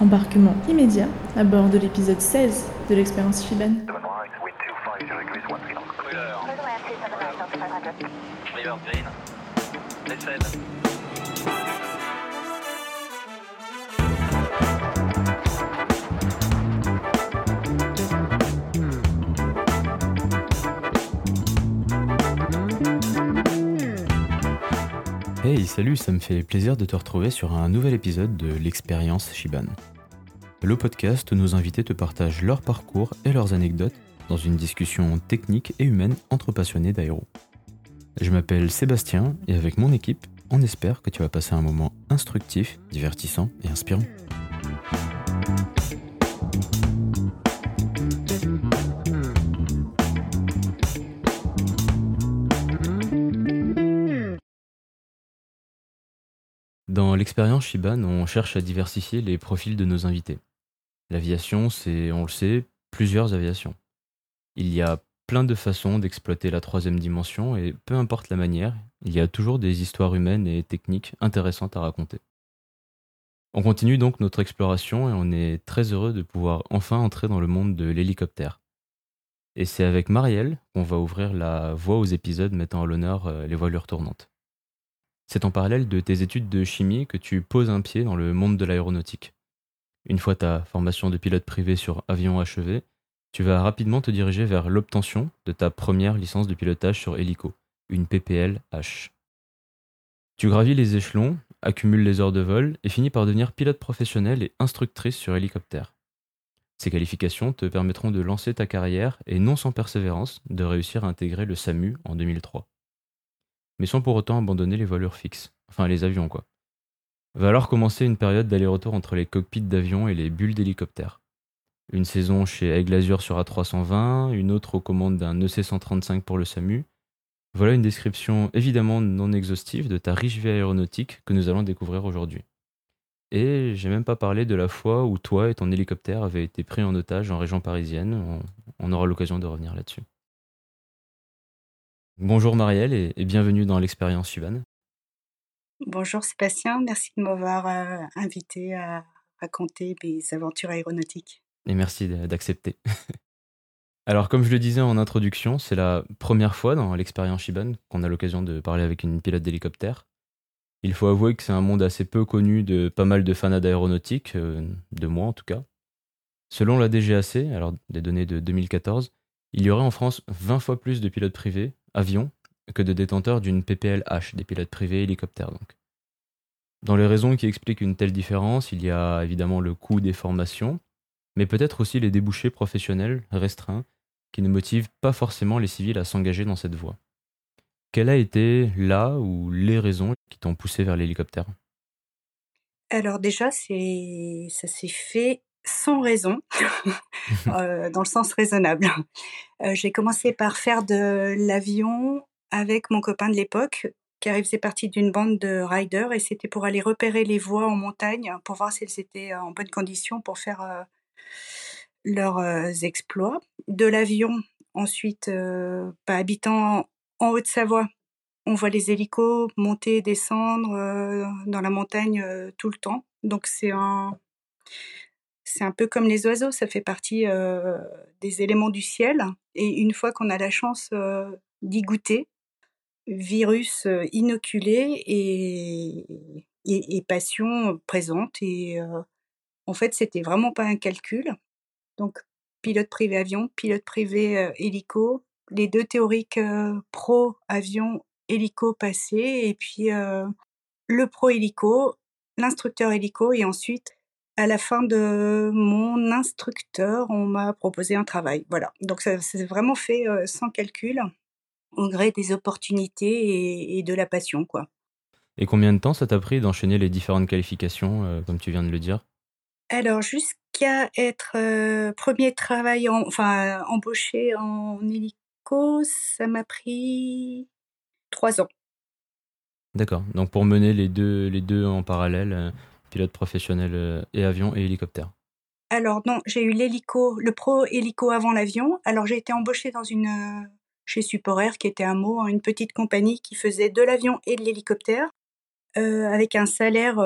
Embarquement immédiat à bord de l'épisode 16 de l'expérience Shiban. Hey, salut, ça me fait plaisir de te retrouver sur un nouvel épisode de l'expérience Shiban. Le podcast où nos invités te partagent leur parcours et leurs anecdotes dans une discussion technique et humaine entre passionnés d'aéro. Je m'appelle Sébastien et avec mon équipe, on espère que tu vas passer un moment instructif, divertissant et inspirant. Dans l'expérience Shiban, on cherche à diversifier les profils de nos invités. L'aviation, c'est, on le sait, plusieurs aviations. Il y a plein de façons d'exploiter la troisième dimension et peu importe la manière, il y a toujours des histoires humaines et techniques intéressantes à raconter. On continue donc notre exploration et on est très heureux de pouvoir enfin entrer dans le monde de l'hélicoptère. Et c'est avec Marielle qu'on va ouvrir la voie aux épisodes mettant à l'honneur euh, les voilures tournantes. C'est en parallèle de tes études de chimie que tu poses un pied dans le monde de l'aéronautique. Une fois ta formation de pilote privé sur avion achevée, tu vas rapidement te diriger vers l'obtention de ta première licence de pilotage sur hélico, une PPL-H. Tu gravis les échelons, accumules les heures de vol et finis par devenir pilote professionnel et instructrice sur hélicoptère. Ces qualifications te permettront de lancer ta carrière et non sans persévérance de réussir à intégrer le SAMU en 2003 mais sans pour autant abandonner les voilures fixes. Enfin, les avions, quoi. Va alors commencer une période d'aller-retour entre les cockpits d'avions et les bulles d'hélicoptères. Une saison chez Aigle Azur sur A320, une autre aux commandes d'un EC135 pour le SAMU. Voilà une description évidemment non exhaustive de ta riche vie aéronautique que nous allons découvrir aujourd'hui. Et j'ai même pas parlé de la fois où toi et ton hélicoptère avaient été pris en otage en région parisienne. On aura l'occasion de revenir là-dessus. Bonjour Marielle et, bienvenue dans l'expérience Suvan. Bonjour Sébastien, merci de m'avoir euh, invité à raconter mes aventures aéronautiques. Et merci d'accepter. Alors comme je le disais en introduction, c'est la première fois dans l'expérience Shiban qu'on a l'occasion de parler avec une pilote d'hélicoptère. Il faut avouer que c'est un monde assez peu connu de pas mal de fans d'aéronautique, euh, de moi en tout cas. Selon la DGAC, alors des données de 2014, il y aurait en France 20 fois plus de pilotes privés avion que de détenteurs d'une PPL-H, des pilotes privés hélicoptères donc. Dans les raisons qui expliquent une telle différence, il y a évidemment le coût des formations, mais peut-être aussi les débouchés professionnels restreints qui ne motivent pas forcément les civils à s'engager dans cette voie. Quelle a été là ou les raisons qui t'ont poussé vers l'hélicoptère? Alors déjà, ça s'est fait sans raison, euh, dans le sens raisonnable. Euh, j'ai commencé par faire de l'avion avec mon copain de l'époque, car il faisait partie d'une bande de riders et c'était pour aller repérer les voies en montagne pour voir si elles étaient en bonne condition pour faire euh, leurs exploits. De l'avion, ensuite, pas habitant en Haute-Savoie, on voit les hélicos monter, descendre dans la montagne tout le temps. Donc c'est un c'est un peu comme les oiseaux, ça fait partie des éléments du ciel. Et une fois qu'on a la chance d'y goûter, virus inoculé et, et, passion présente. Et en fait, c'était vraiment pas un calcul. Donc, pilote privé avion, pilote privé hélico, les deux théoriques pro avion hélico passé, et puis le pro hélico, l'instructeur hélico, et ensuite à la fin de mon instructeur, on m'a proposé un travail. Voilà. Donc ça s'est vraiment fait euh, sans calcul, au gré des opportunités et, de la passion, quoi. Et combien de temps ça t'a pris d'enchaîner les différentes qualifications, euh, comme tu viens de le dire? Alors jusqu'à être euh, premier travail, enfin embauché en hélico, ça m'a pris trois ans. D'accord. Donc pour mener les deux, les deux en parallèle, pilote professionnel euh, et avion et hélicoptère Alors non, j'ai eu l'hélico, le pro hélico avant l'avion. Alors j'ai été embauchée dans une euh, chez Support Air, qui était un mot, hein, une petite compagnie qui faisait de l'avion et de l'hélicoptère. avec un salaire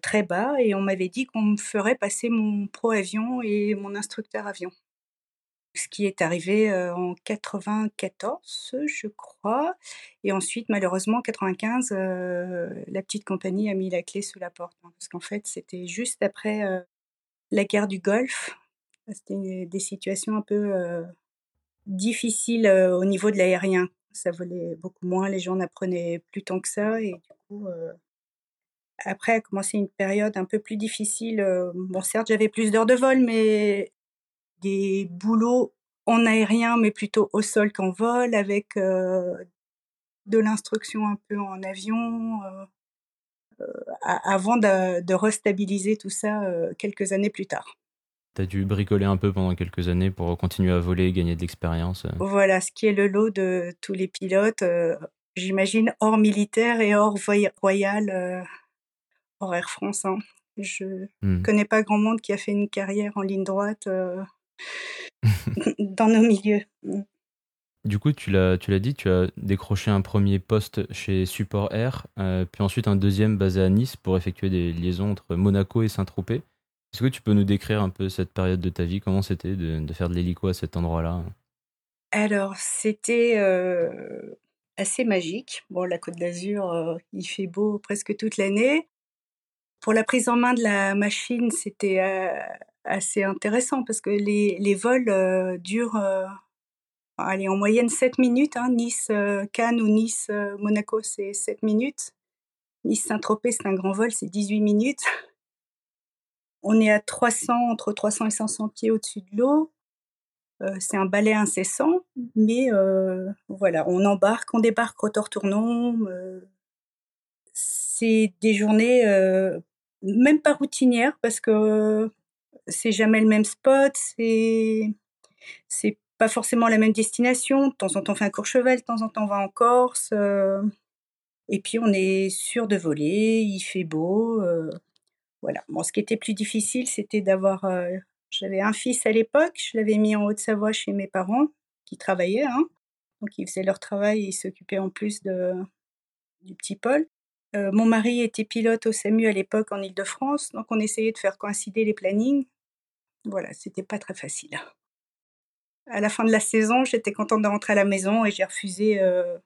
très bas et on m'avait dit qu'on me ferait passer mon pro avion et mon instructeur avion. Ce qui est arrivé en 94, je crois, et ensuite malheureusement en 95, la petite compagnie a mis la clé sous la porte, hein, parce qu'en fait c'était juste après la guerre du Golfe. C'était des situations un peu difficiles au niveau de l'aérien. Ça volait beaucoup moins, les gens n'apprenaient plus tant que ça, et du coup après a commencé une période un peu plus difficile. Bon, certes, j'avais plus d'heures de vol, mais des boulots en aérien, mais plutôt au sol qu'en vol, avec de l'instruction un peu en avion, avant de, de, restabiliser tout ça quelques années plus tard. Tu as dû bricoler un peu pendant quelques années pour continuer à voler et gagner de l'expérience. Voilà, ce qui est le lot de tous les pilotes, j'imagine, hors militaire et hors royal hors Air France. Hein. Je ne mmh. connais pas grand monde qui a fait une carrière en ligne droite euh, dans nos milieux. Du coup, tu l'as, tu l'as dit, tu as décroché un premier poste chez Support Air, euh, puis ensuite un deuxième basé à Nice pour effectuer des liaisons entre Monaco et Saint-Tropez. Est-ce que tu peux nous décrire un peu cette période de ta vie? Comment c'était de, faire de l'hélico à cet endroit-là? Alors, c'était euh, assez magique. Bon, la Côte d'Azur, il fait beau presque toute l'année. Pour la prise en main de la machine, c'était euh, assez intéressant parce que les, les vols euh, durent euh, allez, en moyenne 7 minutes. Hein. Nice, Cannes ou Nice, Monaco, c'est 7 minutes. Nice, Saint-Tropez, c'est un grand vol, c'est 18 minutes. On est à 300, entre 300 et 500 pieds au-dessus de l'eau. c'est un balai incessant, mais voilà, on embarque, on débarque rotor tournant. c'est des journées même pas routinière parce que c'est jamais le même spot, c'est c'est pas forcément la même destination. De temps en temps, on fait un Courchevel, de temps en temps, on va en Corse. et puis, on est sûr de voler, il fait beau. voilà. Bon, ce qui était plus difficile, c'était d'avoir. J'avais un fils à l'époque, je l'avais mis en Haute-Savoie chez mes parents qui travaillaient. Hein. Donc, ils faisaient leur travail et ils s'occupaient en plus du petit Paul. Euh, mon mari était pilote au SAMU à l'époque en Ile-de-France, donc on essayait de faire coïncider les plannings. Voilà, c'était pas très facile. À la fin de la saison, j'étais contente de rentrer à la maison et j'ai refusé euh,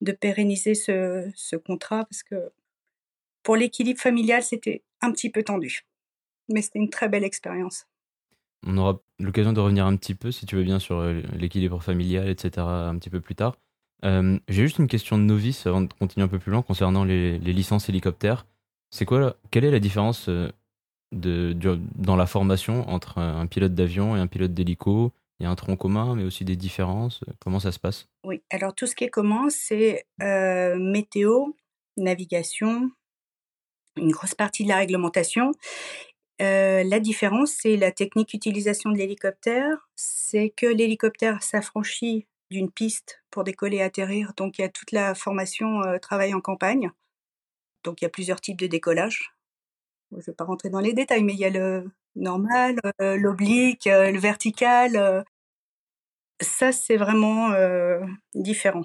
de pérenniser ce, contrat parce que pour l'équilibre familial, c'était un petit peu tendu. Mais c'était une très belle expérience. On aura l'occasion de revenir un petit peu, si tu veux bien, sur euh, l'équilibre familial, etc., un petit peu plus tard. Euh, j'ai juste une question de novice avant de continuer un peu plus loin concernant les, licences hélicoptères. C'est quoi, quelle est la différence euh, dans la formation entre un pilote d'avion et un pilote d'hélico Il y a un tronc commun, mais aussi des différences? Comment ça se passe? Oui, alors tout ce qui est commun, c'est euh, météo, navigation, une grosse partie de la réglementation. la différence, c'est la technique d'utilisation de l'hélicoptère. C'est que l'hélicoptère s'affranchit d'une piste pour décoller et atterrir. Donc il y a toute la formation euh, travail en campagne. Donc il y a plusieurs types de décollage. Je ne vais pas rentrer dans les détails, mais il y a le normal, euh, l'oblique, euh, le vertical. ça, c'est vraiment différent.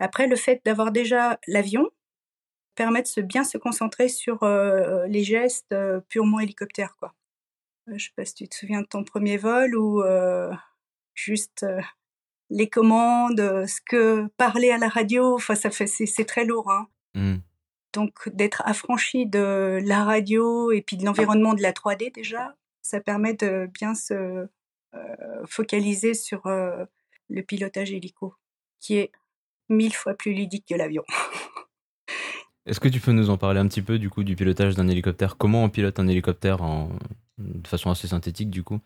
Après, le fait d'avoir déjà l'avion permet de bien se concentrer sur les gestes purement hélicoptères. Quoi. je ne sais pas si tu te souviens de ton premier vol ou juste les commandes, euh, ce que parler à la radio, enfin ça fait c'est très lourd. Hein. Mmh. Donc d'être affranchi de la radio et puis de l'environnement de la 3D déjà, ça permet de bien se euh, focaliser sur euh, le pilotage hélico, qui est mille fois plus ludique que l'avion. Est-ce que tu peux nous en parler un petit peu du coup du pilotage d'un hélicoptère? Comment on pilote un hélicoptère en... de façon assez synthétique du coup?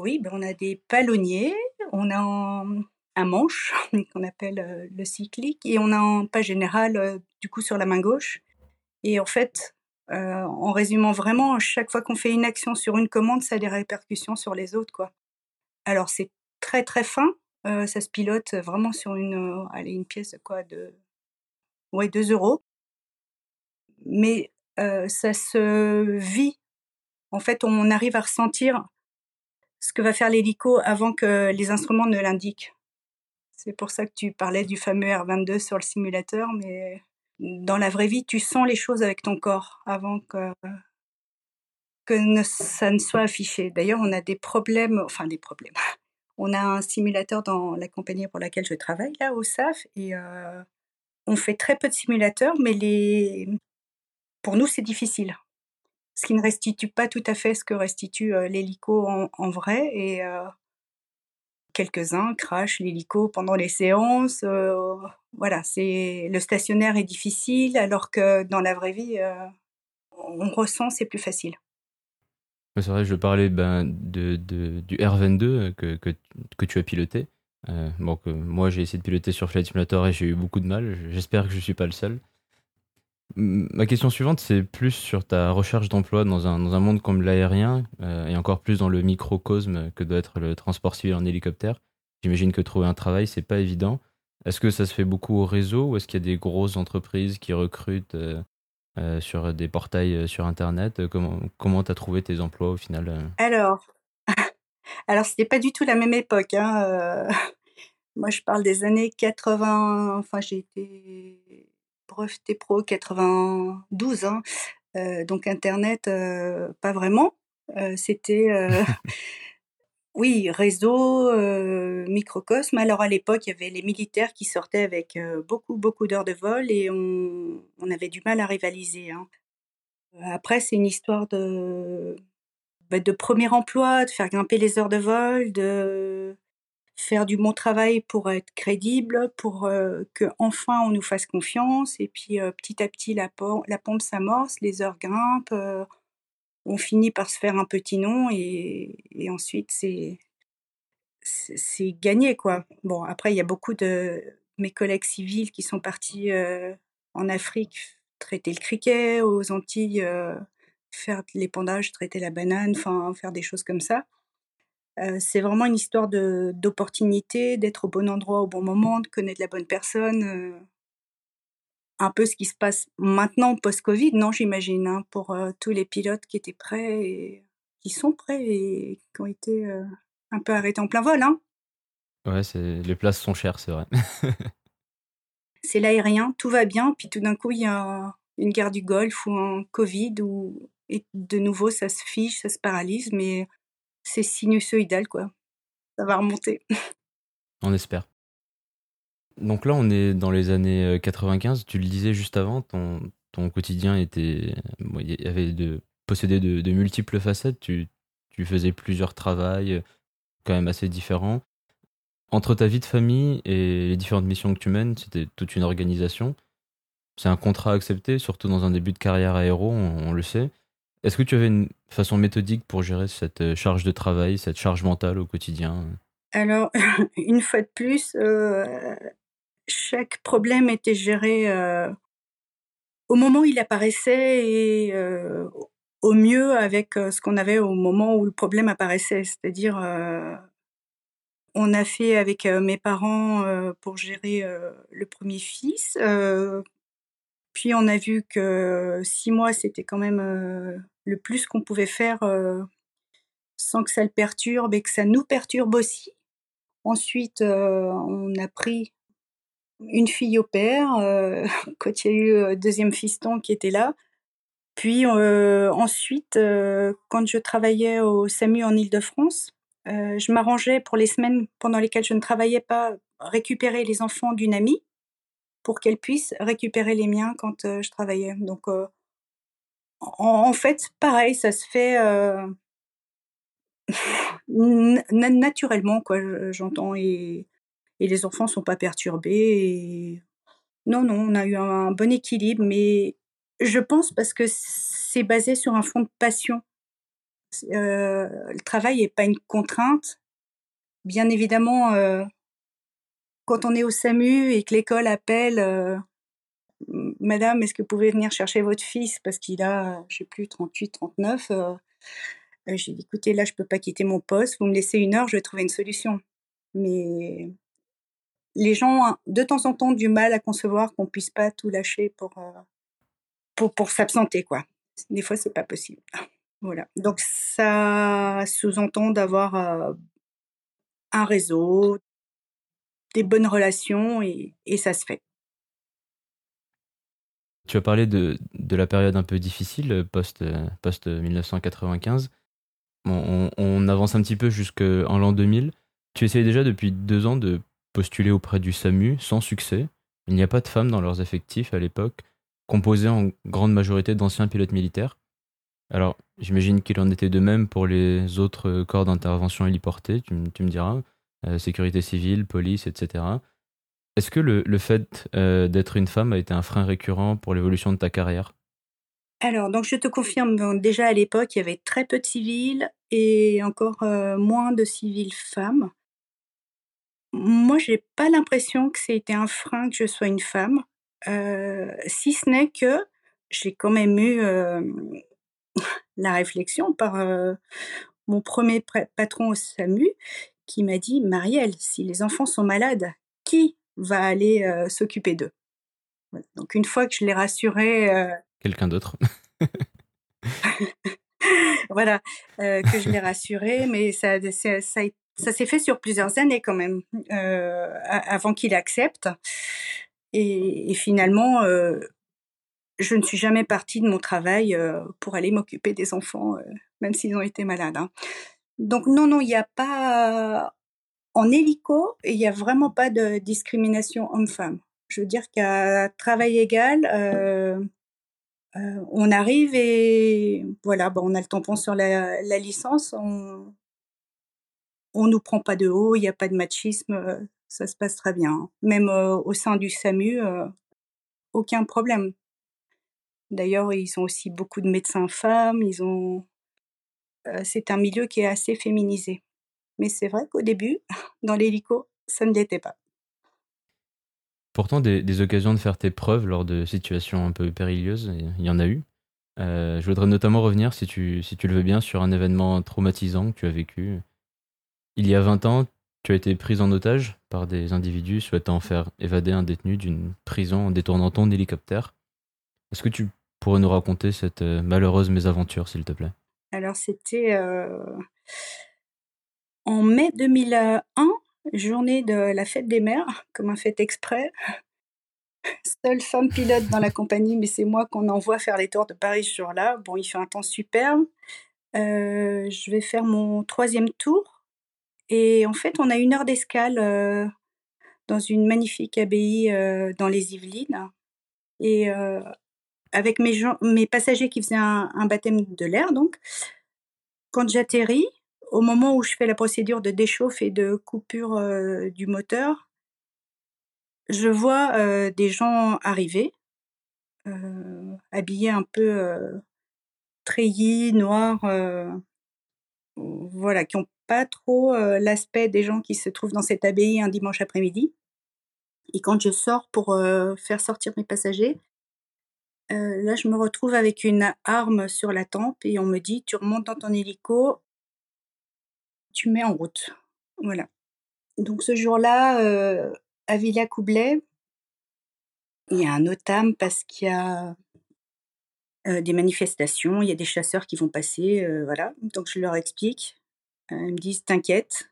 Oui, ben on a des palonniers on a un, manche qu'on appelle euh, le cyclique et on a un pas général euh, du coup sur la main gauche. Et en fait, euh, en résumant vraiment, chaque fois qu'on fait une action sur une commande, ça a des répercussions sur les autres. quoi. Alors c'est très très fin, ça se pilote vraiment sur une, une pièce quoi, de ouais, 2 euros. Mais ça se vit. En fait, on arrive à ressentir ce que va faire l'hélico avant que les instruments ne l'indiquent. C'est pour ça que tu parlais du fameux R22 sur le simulateur, mais dans la vraie vie, tu sens les choses avec ton corps avant que, que ça ne soit affiché. D'ailleurs, on a des problèmes, enfin des problèmes. On a un simulateur dans la compagnie pour laquelle je travaille, là, au SAF, et euh, on fait très peu de simulateurs, mais les... pour nous, c'est difficile. Ce qui ne restitue pas tout à fait ce que restitue euh, l'hélico en, vrai, et euh, quelques-uns crachent l'hélico pendant les séances. voilà, c'est le stationnaire est difficile, alors que dans la vraie vie, on ressent, c'est plus facile. C'est vrai, je parlais ben, de, du R22 que, que, que, tu as piloté. Euh, bon, moi, j'ai essayé de piloter sur Flight Simulator et j'ai eu beaucoup de mal. J'espère que je ne suis pas le seul. Ma question suivante, c'est plus sur ta recherche d'emploi dans un, dans un monde comme l'aérien euh, et encore plus dans le microcosme que doit être le transport civil en hélicoptère. J'imagine que trouver un travail, c'est pas évident. Est-ce que ça se fait beaucoup au réseau ou est-ce qu'il y a des grosses entreprises qui recrutent euh, euh, sur des portails sur Internet? Comment comment as trouvé tes emplois au final Alors, alors c'était pas du tout la même époque. Hein, moi, je parle des années 80. Enfin, j'ai été breveté pro 92. Hein, donc Internet, pas vraiment. c'était Oui, réseau, euh, microcosme. Alors à l'époque, il y avait les militaires qui sortaient avec euh, beaucoup, beaucoup d'heures de vol et on, on, avait du mal à rivaliser. Hein. Après, c'est une histoire de, bah, de premier emploi, de faire grimper les heures de vol, de faire du bon travail pour être crédible, pour euh, que enfin on nous fasse confiance. Et puis petit à petit, la, pompe s'amorce, les heures grimpent on finit par se faire un petit nom et, ensuite c'est c'est gagné quoi. Bon après il y a beaucoup de mes collègues civils qui sont partis euh, en Afrique traiter le criquet, aux Antilles euh, faire l'épandage, traiter la banane, enfin faire des choses comme ça. Euh, c'est vraiment une histoire d'opportunité, d'être au bon endroit au bon moment, de connaître la bonne personne un peu ce qui se passe maintenant post-Covid, non, j'imagine, hein, pour euh, tous les pilotes qui étaient prêts et qui sont prêts et qui ont été euh, un peu arrêtés en plein vol. Hein. Ouais, les places sont chères, c'est vrai. c'est l'aérien, tout va bien, puis tout d'un coup, il y a une guerre du Golfe ou un Covid, ou et de nouveau, ça se fiche, ça se paralyse, mais c'est sinusoïdal, quoi. Ça va remonter. On espère. Donc là, on est dans les années 95. Euh, tu le disais juste avant, ton, ton quotidien était, il y avait de posséder de, multiples facettes. Tu, tu faisais plusieurs travails, euh, quand même assez différents. Entre ta vie de famille et les différentes missions que tu mènes, c'était toute une organisation. C'est un contrat accepté, surtout dans un début de carrière aéro, on, le sait. Est-ce que tu avais une façon méthodique pour gérer cette euh, charge de travail, cette charge mentale au quotidien? Alors, une fois de plus, chaque problème était géré euh, au moment où il apparaissait et euh, au mieux avec euh, ce qu'on avait au moment où le problème apparaissait. C'est-à-dire, on a fait avec mes parents pour gérer le premier fils. Puis on a vu que six mois, c'était quand même le plus qu'on pouvait faire sans que ça le perturbe et que ça nous perturbe aussi. Ensuite, on a pris une fille au père, euh, quand il y a eu le deuxième fiston qui était là. Puis euh, ensuite, euh, quand je travaillais au SAMU en Ile-de-France, je m'arrangeais pour les semaines pendant lesquelles je ne travaillais pas, récupérer les enfants d'une amie pour qu'elle puisse récupérer les miens quand je travaillais. Donc, en, fait, pareil, ça se fait naturellement, quoi, j'entends. Et et les enfants sont pas perturbés. Non, non, on a eu un, bon équilibre, mais je pense parce que c'est basé sur un fond de passion. Euh, le travail n'est pas une contrainte. Bien évidemment, euh, quand on est au SAMU et que l'école appelle, euh, Madame, est-ce que vous pouvez venir chercher votre fils? Parce qu'il a, je sais plus, 38, 39 J'ai dit, écoutez, là, je peux pas quitter mon poste. Vous me laissez une heure, je vais trouver une solution. Mais les gens ont de temps en temps du mal à concevoir qu'on puisse pas tout lâcher pour euh, pour, pour s'absenter quoi. Des fois c'est pas possible. Voilà. Donc ça sous-entend d'avoir euh, un réseau, des bonnes relations et, ça se fait. Tu as parlé de, la période un peu difficile post, post 1995. on, on, avance un petit peu jusqu'en l'an 2000. Tu essayes déjà depuis deux ans de postuler auprès du SAMU sans succès. Il n'y a pas de femmes dans leurs effectifs à l'époque, composés en grande majorité d'anciens pilotes militaires. Alors, j'imagine qu'il en était de même pour les autres corps d'intervention héliportés, tu, tu me diras, euh, sécurité civile, police, etc. Est-ce que le, fait euh, d'être une femme a été un frein récurrent pour l'évolution de ta carrière? Alors, donc je te confirme, déjà à l'époque, il y avait très peu de civils et encore euh, moins de civils femmes. Moi, j'ai pas l'impression que c'était un frein que je sois une femme, euh, si ce n'est que j'ai quand même eu la réflexion par mon premier patron au SAMU qui m'a dit Marielle, si les enfants sont malades, qui va aller euh, s'occuper d'eux? Donc une fois que je l'ai rassuré, euh, quelqu'un d'autre. voilà, euh, que je l'ai rassuré, mais ça, ça, ça, s'est fait sur plusieurs années quand même, avant qu'il accepte. Et, finalement, je ne suis jamais partie de mon travail pour aller m'occuper des enfants, même s'ils ont été malades. Hein. Donc non, non, il n'y a pas en hélico, il n'y a vraiment pas de discrimination homme-femme. Je veux dire qu'à travail égal, euh, euh, on arrive et voilà, bon, on a le tampon sur la, licence, on on nous prend pas de haut, il n'y a pas de machisme, euh, ça se passe très bien. Même au sein du SAMU, aucun problème. D'ailleurs, ils ont aussi beaucoup de médecins femmes, ils ont c'est un milieu qui est assez féminisé. Mais c'est vrai qu'au début, dans l'hélico, ça ne l'était pas. Pourtant, des, occasions de faire tes preuves lors de situations un peu périlleuses, il y en a eu. Euh, je voudrais notamment revenir, si tu, si tu le veux bien, sur un événement traumatisant que tu as vécu. Il y a 20 ans, tu as été prise en otage par des individus souhaitant faire évader un détenu d'une prison en détournant ton hélicoptère. Est-ce que tu pourrais nous raconter cette euh, malheureuse mésaventure, s'il te plaît? Alors, c'était en mai 2001, journée de la fête des mères, comme un fait exprès. Seule femme pilote dans la compagnie, mais c'est moi qu'on envoie faire les tours de Paris ce jour-là. Bon, il fait un temps superbe. Je vais faire mon troisième tour. Et en fait, on a une heure d'escale dans une magnifique abbaye dans les Yvelines. Et avec mes, mes passagers qui faisaient un, un baptême de l'air, donc, quand j'atterris, au moment où je fais la procédure de déchauffe et de coupure euh, du moteur, je vois euh, des gens arriver, euh, habillés un peu treillis, noirs, voilà, qui n'ont pas trop l'aspect des gens qui se trouvent dans cette abbaye un dimanche après-midi. Et quand je sors pour faire sortir mes passagers, là, je me retrouve avec une arme sur la tempe et on me dit, tu remontes dans ton hélico tu mets en route. Voilà. Donc ce jour-là, euh, à Villa-Coublet, il y a un OTAM parce qu'il y a euh, des manifestations, il y a des chasseurs qui vont passer, euh, voilà. Donc je leur explique. ils me disent T'inquiète.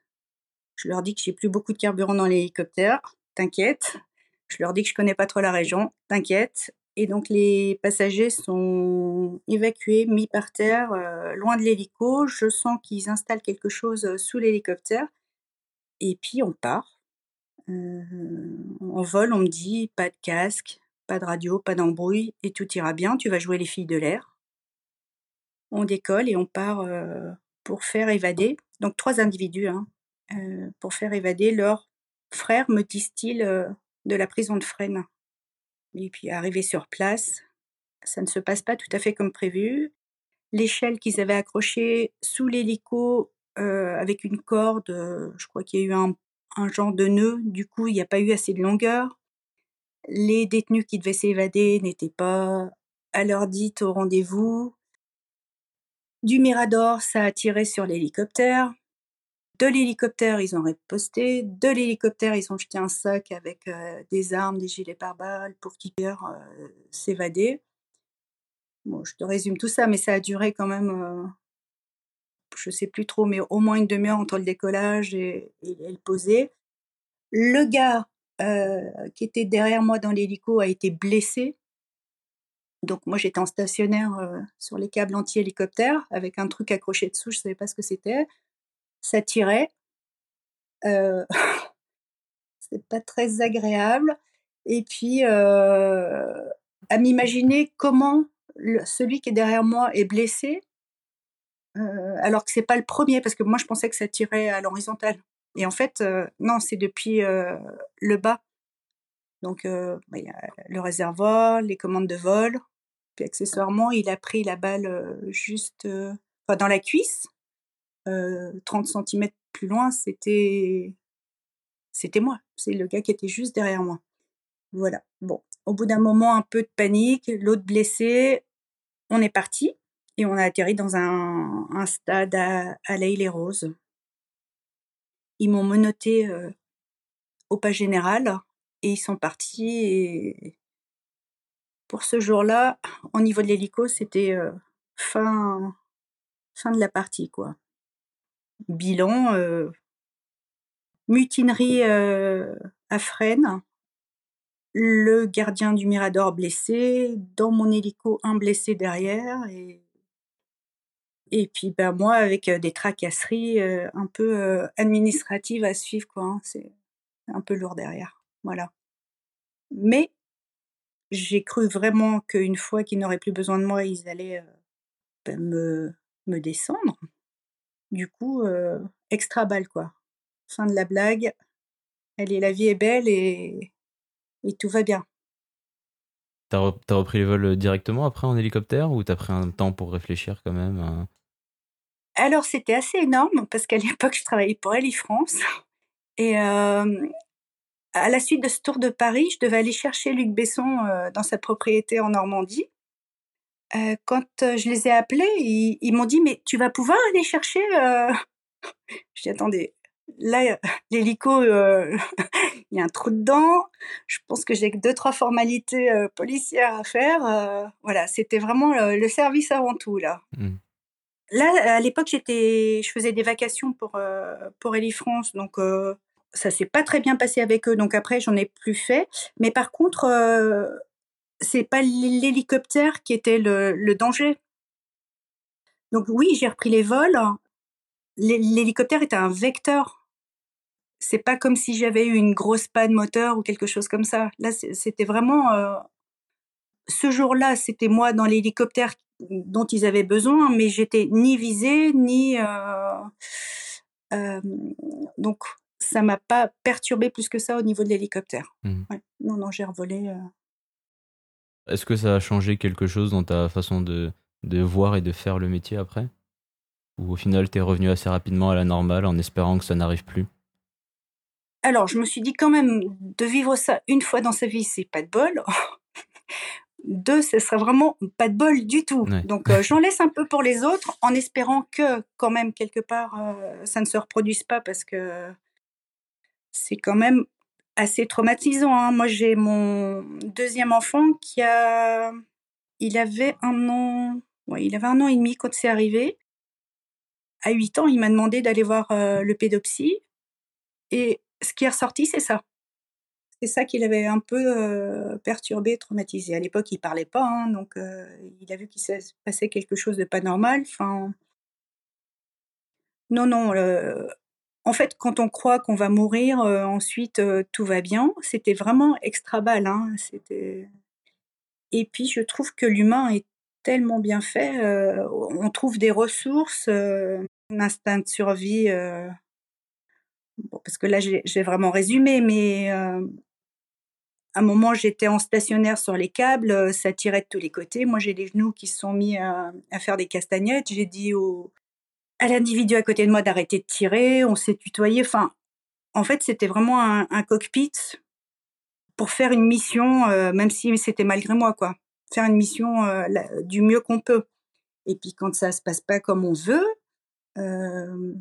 Je leur dis que j'ai plus beaucoup de carburant dans l'hélicoptère. T'inquiète. Je leur dis que je connais pas trop la région. T'inquiète. Et donc les passagers sont évacués, mis par terre, euh, loin de l'hélico. Je sens qu'ils installent quelque chose euh, sous l'hélicoptère. Et puis on part. Euh, en vol, on me dit pas de casque, pas de radio, pas d'embrouille, et tout ira bien, tu vas jouer les filles de l'air. On décolle et on part pour faire évader, donc trois individus, hein, pour faire évader leur frère, me disent-ils, de la prison de Fresnes. Et puis arrivé sur place, ça ne se passe pas tout à fait comme prévu. L'échelle qu'ils avaient accrochée sous l'hélico euh, avec une corde, euh, je crois qu'il y a eu un, un, genre de nœud, du coup il n'y a pas eu assez de longueur. Les détenus qui devaient s'évader n'étaient pas à l'heure dite au rendez-vous. Du Mirador, ça a tiré sur l'hélicoptère. De l'hélicoptère, ils ont riposté. De l'hélicoptère, ils ont jeté un sac avec euh, des armes, des gilets pare-balles pour qu'ils puissent euh, s'évader. Bon, je te résume tout ça, mais ça a duré quand même, euh, je sais plus trop, mais au moins une demi-heure entre le décollage et, le poser. Le gars qui était derrière moi dans l'hélico a été blessé. Donc moi j'étais en stationnaire sur les câbles anti-hélicoptère avec un truc accroché dessous, je savais pas ce que c'était. Ça tirait. Euh, c'est pas très agréable. Et puis à m'imaginer comment celui qui est derrière moi est blessé, alors que c'est pas le premier, parce que moi je pensais que ça tirait à l'horizontale. Et en fait, non, c'est depuis le bas. Donc, bah, y a le réservoir, les commandes de vol. Puis accessoirement, il a pris la balle juste dans la cuisse. 30 cm plus loin, c'était c'était moi. C'est le gars qui était juste derrière moi. Voilà. Bon, au bout d'un moment, un peu de panique, l'autre blessé, on est parti et on a atterri dans un, stade à, à les roses Ils m'ont menotté au pas général et ils sont partis. Et pour ce jour-là, au niveau de l'hélico, c'était fin, fin de la partie, quoi. Bilan, mutinerie à Fresnes, le gardien du Mirador blessé, dans mon hélico un blessé derrière et puis ben moi avec des tracasseries un peu administratives à suivre quoi. Hein. C'est un peu lourd derrière. Voilà. Mais j'ai cru vraiment qu'une fois qu'ils n'auraient plus besoin de moi, ils allaient ben, me, me descendre. Du coup, extra balle quoi. Fin de la blague. Allez, la vie est belle et, et tout va bien. T'as, repris les vols directement après en hélicoptère ou t'as pris un temps pour réfléchir quand même hein? Alors c'était assez énorme parce qu'à l'époque je travaillais pour Eli France et à la suite de ce tour de Paris, je devais aller chercher Luc Besson euh, dans sa propriété en Normandie. Euh, quand euh, je les ai appelés, ils, m'ont dit mais tu vas pouvoir aller chercher. je dis attendez, là l'hélico, il y a un trou dedans. Je pense que j'ai que deux trois formalités policières à faire. voilà, c'était vraiment le, service avant tout là. Mmh. Là, à l'époque, j'étais, je faisais des vacations pour pour Eli France, donc ça s'est pas très bien passé avec eux, donc après j'en ai plus fait. Mais par contre, euh, c'est pas l'hélicoptère qui était le, danger. Donc oui, j'ai repris les vols. L'hélicoptère était un vecteur. C'est pas comme si j'avais eu une grosse panne moteur ou quelque chose comme ça. Là, c'était vraiment euh, ce jour-là, c'était moi dans l'hélicoptère dont ils avaient besoin, mais j'étais ni visée ni euh, donc ça m'a pas perturbé plus que ça au niveau de l'hélicoptère. Mmh. Non, non, j'ai revolé. Est-ce que ça a changé quelque chose dans ta façon de, de voir et de faire le métier après? Ou au final, tu es revenu assez rapidement à la normale en espérant que ça n'arrive plus? Alors, je me suis dit quand même, de vivre ça une fois dans sa vie, c'est pas de bol. Deux, ce serait vraiment pas de bol du tout. Donc, euh, j'en laisse un peu pour les autres en espérant que, quand même, quelque part, euh, ça ne se reproduise pas parce que c'est quand même assez traumatisant. Hein. Moi, j'ai mon deuxième enfant qui a, il avait un an, il avait un an et demi quand c'est arrivé. À 8 ans, il m'a demandé d'aller voir euh, le pédopsie. Et ce qui est ressorti, c'est ça. C'est ça qui l'avait un peu euh, perturbé, traumatisé. À l'époque, il parlait pas, hein, donc euh, il a vu qu'il se passait quelque chose de pas normal. Enfin, non, non, en fait, quand on croit qu'on va mourir, euh, ensuite euh, tout va bien, c'était vraiment extra balle. Hein. Et puis, je trouve que l'humain est tellement bien fait. Euh, on trouve des ressources, un instinct de survie. parce que là, j'ai, vraiment résumé, mais à un moment, j'étais en stationnaire sur les câbles, ça tirait de tous les côtés. Moi, j'ai les genoux qui se sont mis à, à faire des castagnettes. J'ai dit au, à l'individu à côté de moi d'arrêter de tirer, on s'est tutoyé. Enfin, en fait, c'était vraiment un, cockpit pour faire une mission, euh, même si c'était malgré moi, quoi. Faire une mission euh, du mieux qu'on peut. Et puis quand ça se passe pas comme on veut, euh,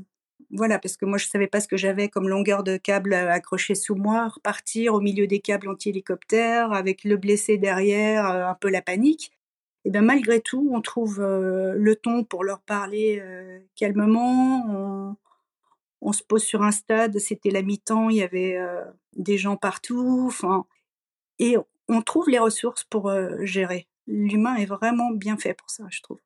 voilà, parce que moi je savais pas ce que j'avais comme longueur de câble accroché sous moi, repartir au milieu des câbles anti-hélicoptères avec le blessé derrière, un peu la panique et ben malgré tout, on trouve le ton pour leur parler calmement. On, se pose sur un stade, c'était la mi-temps, il y avait des gens partout. Enfin, et on trouve les ressources pour gérer. l'humain est vraiment bien fait pour ça, je trouve.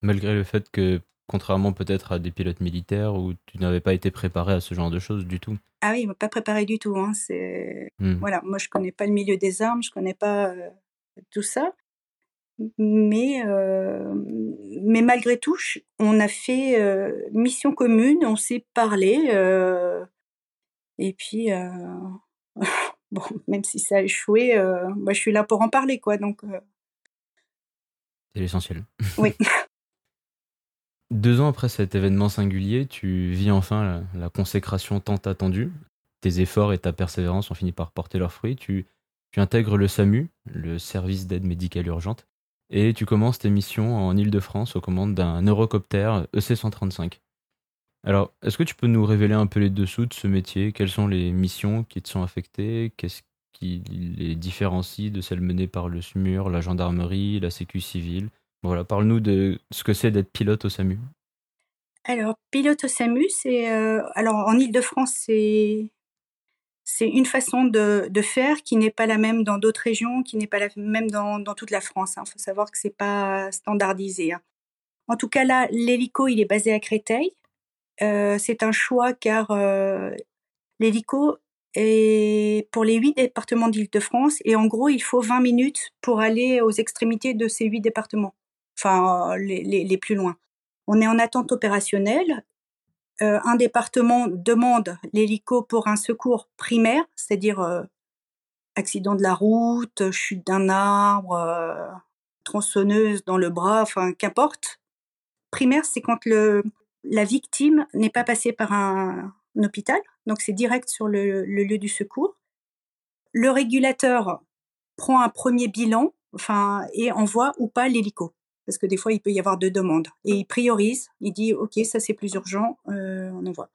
Malgré le fait que, contrairement peut-être à des pilotes militaires où tu n'avais pas été préparé à ce genre de choses du tout. Ah oui, pas préparé du tout. Hein. C'est Hmm. voilà, moi je connais pas le milieu des armes, je connais pas euh, tout ça, mais euh, mais malgré tout, on a fait euh, mission commune, on s'est parlé, euh, et puis bon, même si ça a échoué, moi je suis là pour en parler, quoi. Donc C'est l'essentiel. Oui. Deux ans après cet événement singulier, tu vis enfin la, la consécration tant attendue. Tes efforts et ta persévérance ont fini par porter leurs fruits. Tu, tu intègres le SAMU, le service d'aide médicale urgente, et tu commences tes missions en Ile-de-France aux commandes d'un Eurocopter EC-135. Alors, est-ce que tu peux nous révéler un peu les dessous de ce métier? Quelles sont les missions qui te sont affectées? Qu'est-ce qui les différencie de celles menées par le SMUR, la gendarmerie, la sécu civile? Voilà, parle-nous de ce que c'est d'être pilote au SAMU. alors pilote au SAMU, c'est euh, alors en Île-de-France, c'est c'est une façon de, faire qui n'est pas la même dans d'autres régions, qui n'est pas la même dans, toute la France. Il faut savoir que c'est pas standardisé. hein. En tout cas, là, l'hélico, il est basé à Créteil. Euh, c'est un choix car euh, l'hélico est pour les huit départements d'Île-de-France et en gros, il faut 20 minutes pour aller aux extrémités de ces huit départements, enfin les, les plus loin. On est en attente opérationnelle euh, un département demande l'hélico pour un secours primaire, c'est-à-dire euh, accident de la route, chute d'un arbre, euh, tronçonneuse dans le bras, enfin qu'importe. Primaire, c'est quand le, la victime n'est pas passée par un, hôpital, donc c'est direct sur le, le, lieu du secours. Le régulateur prend un premier bilan, enfin et envoie ou pas l'hélico parce que des fois il peut y avoir deux demandes. Et il priorise il dit ok ça c'est plus urgent euh, on envoie.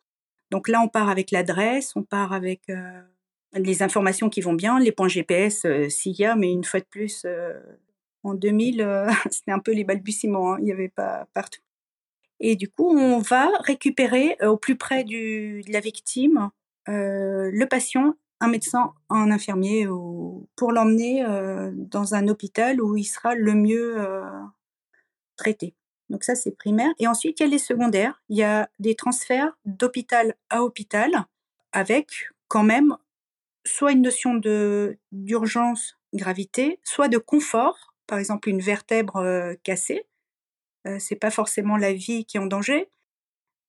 Donc là on part avec l'adresse on part avec euh, les informations qui vont bien les points GPS euh, s'il y a mais une fois de plus euh, en 2000 c'était un peu les balbutiements hein, il n'y avait pas partout. Et du coup on va récupérer au plus près de la victime le patient un médecin, un infirmier ou, pour l'emmener dans un hôpital où il sera le mieux traité. Donc ça, c'est primaire. Et ensuite, il y a les secondaires. Il y a des transferts d'hôpital à hôpital avec quand même soit une notion d'urgence, gravité, soit de confort. Par exemple, une vertèbre euh, cassée. Euh, c'est pas forcément la vie qui est en danger,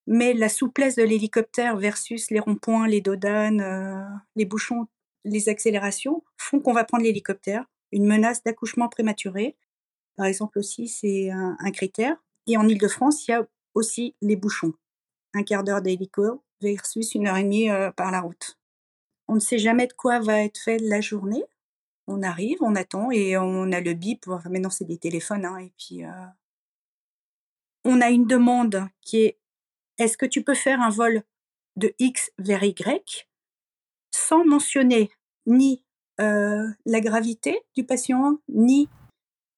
mais la souplesse de l'hélicoptère versus les ronds-points, les dodanes, euh, les bouchons, les accélérations font qu'on va prendre l'hélicoptère. Une menace d'accouchement prématuré, par exemple aussi, c'est un, critère. Et en Ile-de-France, il y a aussi les bouchons. Un quart d'heure d'hélico versus une heure et demie euh, par la route. On ne sait jamais de quoi va être fait la journée. On arrive, on attend et on a le bip. Enfin, maintenant, c'est des téléphones. Hein, et puis, euh... on a une demande qui est est-ce que tu peux faire un vol de X vers Y sans mentionner ni euh, la gravité du patient, ni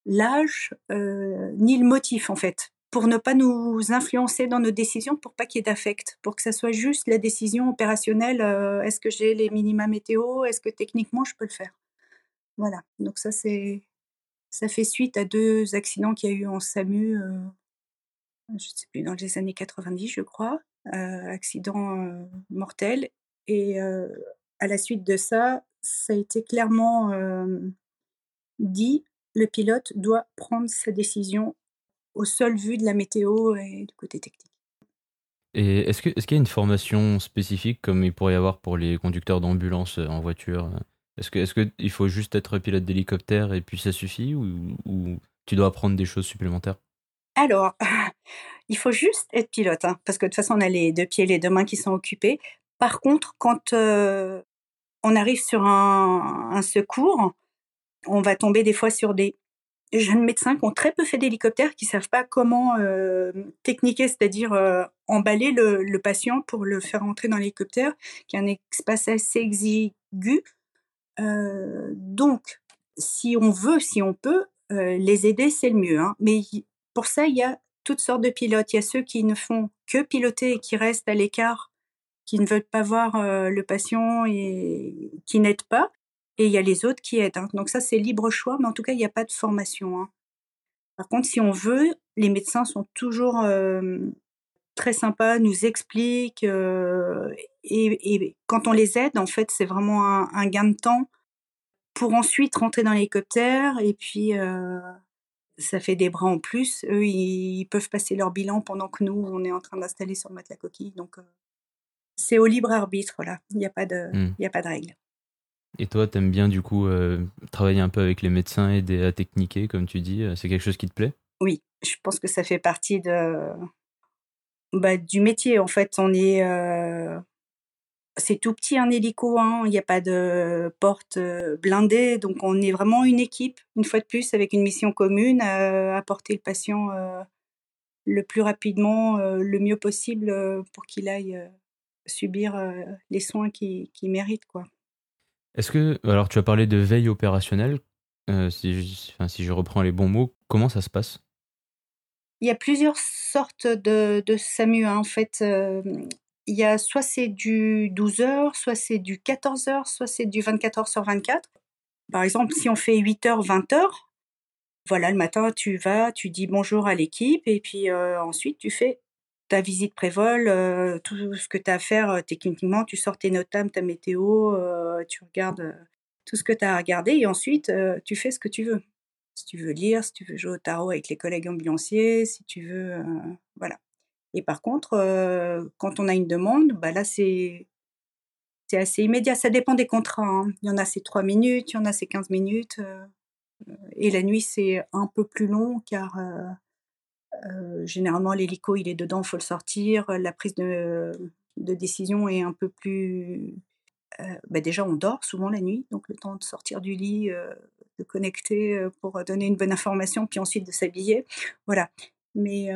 l'âge, euh, ni le motif en fait, pour ne pas nous influencer dans nos décisions, pour pas qu'il y ait d'affect, pour que ça soit juste la décision opérationnelle. Euh, est-ce que j'ai les minima météo Est-ce que techniquement je peux le faire? Voilà. Donc ça c'est, ça fait suite à deux accidents qu'il y a eu en SAMU je sais plus, dans les années 90, je crois, euh, accident euh, mortel. Et euh, à la suite de ça, ça a été clairement dit, le pilote doit prendre sa décision au seul vu de la météo et du côté technique. Et est-ce qu'il est qu y a une formation spécifique comme il pourrait y avoir pour les conducteurs d'ambulance en voiture Est-ce qu'il est que faut juste être pilote d'hélicoptère et puis ça suffit ou, ou tu dois apprendre des choses supplémentaires? Alors, il faut juste être pilote, hein, parce que de toute façon, on a les deux pieds et les deux mains qui sont occupés. Par contre, quand euh, on arrive sur un, un, secours, on va tomber des fois sur des jeunes médecins qui ont très peu fait d'hélicoptère, qui savent pas comment euh, techniquer, c'est-à-dire euh, emballer le, patient pour le faire entrer dans l'hélicoptère, qui a un espace assez exigu. Euh, donc, si on veut, si on peut, les aider, c'est le mieux. Hein. Mais pour ça, il y a toutes sortes de pilotes. Il y a ceux qui ne font que piloter et qui restent à l'écart, qui ne veulent pas voir le patient et qui n'aident pas. Et il y a les autres qui aident. Hein. Donc ça, c'est libre choix, mais en tout cas, il n'y a pas de formation. Hein. Par contre, si on veut, les médecins sont toujours très sympas, nous expliquent, et, quand on les aide, en fait, c'est vraiment un, gain de temps pour ensuite rentrer dans l'hélicoptère, et puis ça fait des bras en plus. Eux, ils, peuvent passer leur bilan pendant que nous, on est en train d'installer sur le matelas coquille. Donc, c'est au libre arbitre, là. Il n'y a pas de, mmh. a pas de règle. Et toi, t'aimes bien du coup euh, travailler un peu avec les médecins, aider à techniquer, comme tu dis. Euh, c'est quelque chose qui te plaît? Oui, je pense que ça fait partie de bah, du métier. En fait, on est euh, c'est tout petit un hélico, hein. il n'y a pas de porte blindée, donc on est vraiment une équipe, une fois de plus, avec une mission commune, apporter le patient le plus rapidement, le mieux possible pour qu'il aille subir les soins qu'il mérite, quoi. Est-ce que, alors tu as parlé de veille opérationnelle, euh, si, je, reprends les bons mots, comment ça se passe? Il y a plusieurs sortes de, de SAMU. Hein. En fait, euh, il y a soit c'est du 12 heures, soit c'est du 14 heures, soit c'est du 24 heures sur 24. Par exemple, si on fait 8 heures, 20 heures, voilà, le matin, tu vas, tu dis bonjour à l'équipe et puis euh, ensuite tu fais ta visite prévol, euh, tout ce que tu as à faire euh, techniquement, tu sors tes notables, ta météo, euh, tu regardes tout ce que tu as à regarder et ensuite tu fais ce que tu veux. Si tu veux lire, si tu veux jouer au tarot avec les collègues ambulanciers, si tu veux. voilà. Et par contre, quand on a une demande, bah là c'est. Assez immédiat, ça dépend des contrats. Hein. Il y en a c'est 3 minutes, il y en a c'est 15 minutes. et la nuit c'est un peu plus long car euh, généralement, l'hélico, il est dedans, il faut le sortir. La prise de, décision est un peu plus. Euh, bah, déjà, on dort souvent la nuit, donc le temps de sortir du lit, euh, de connecter pour donner une bonne information, puis ensuite de s'habiller. Voilà. Mais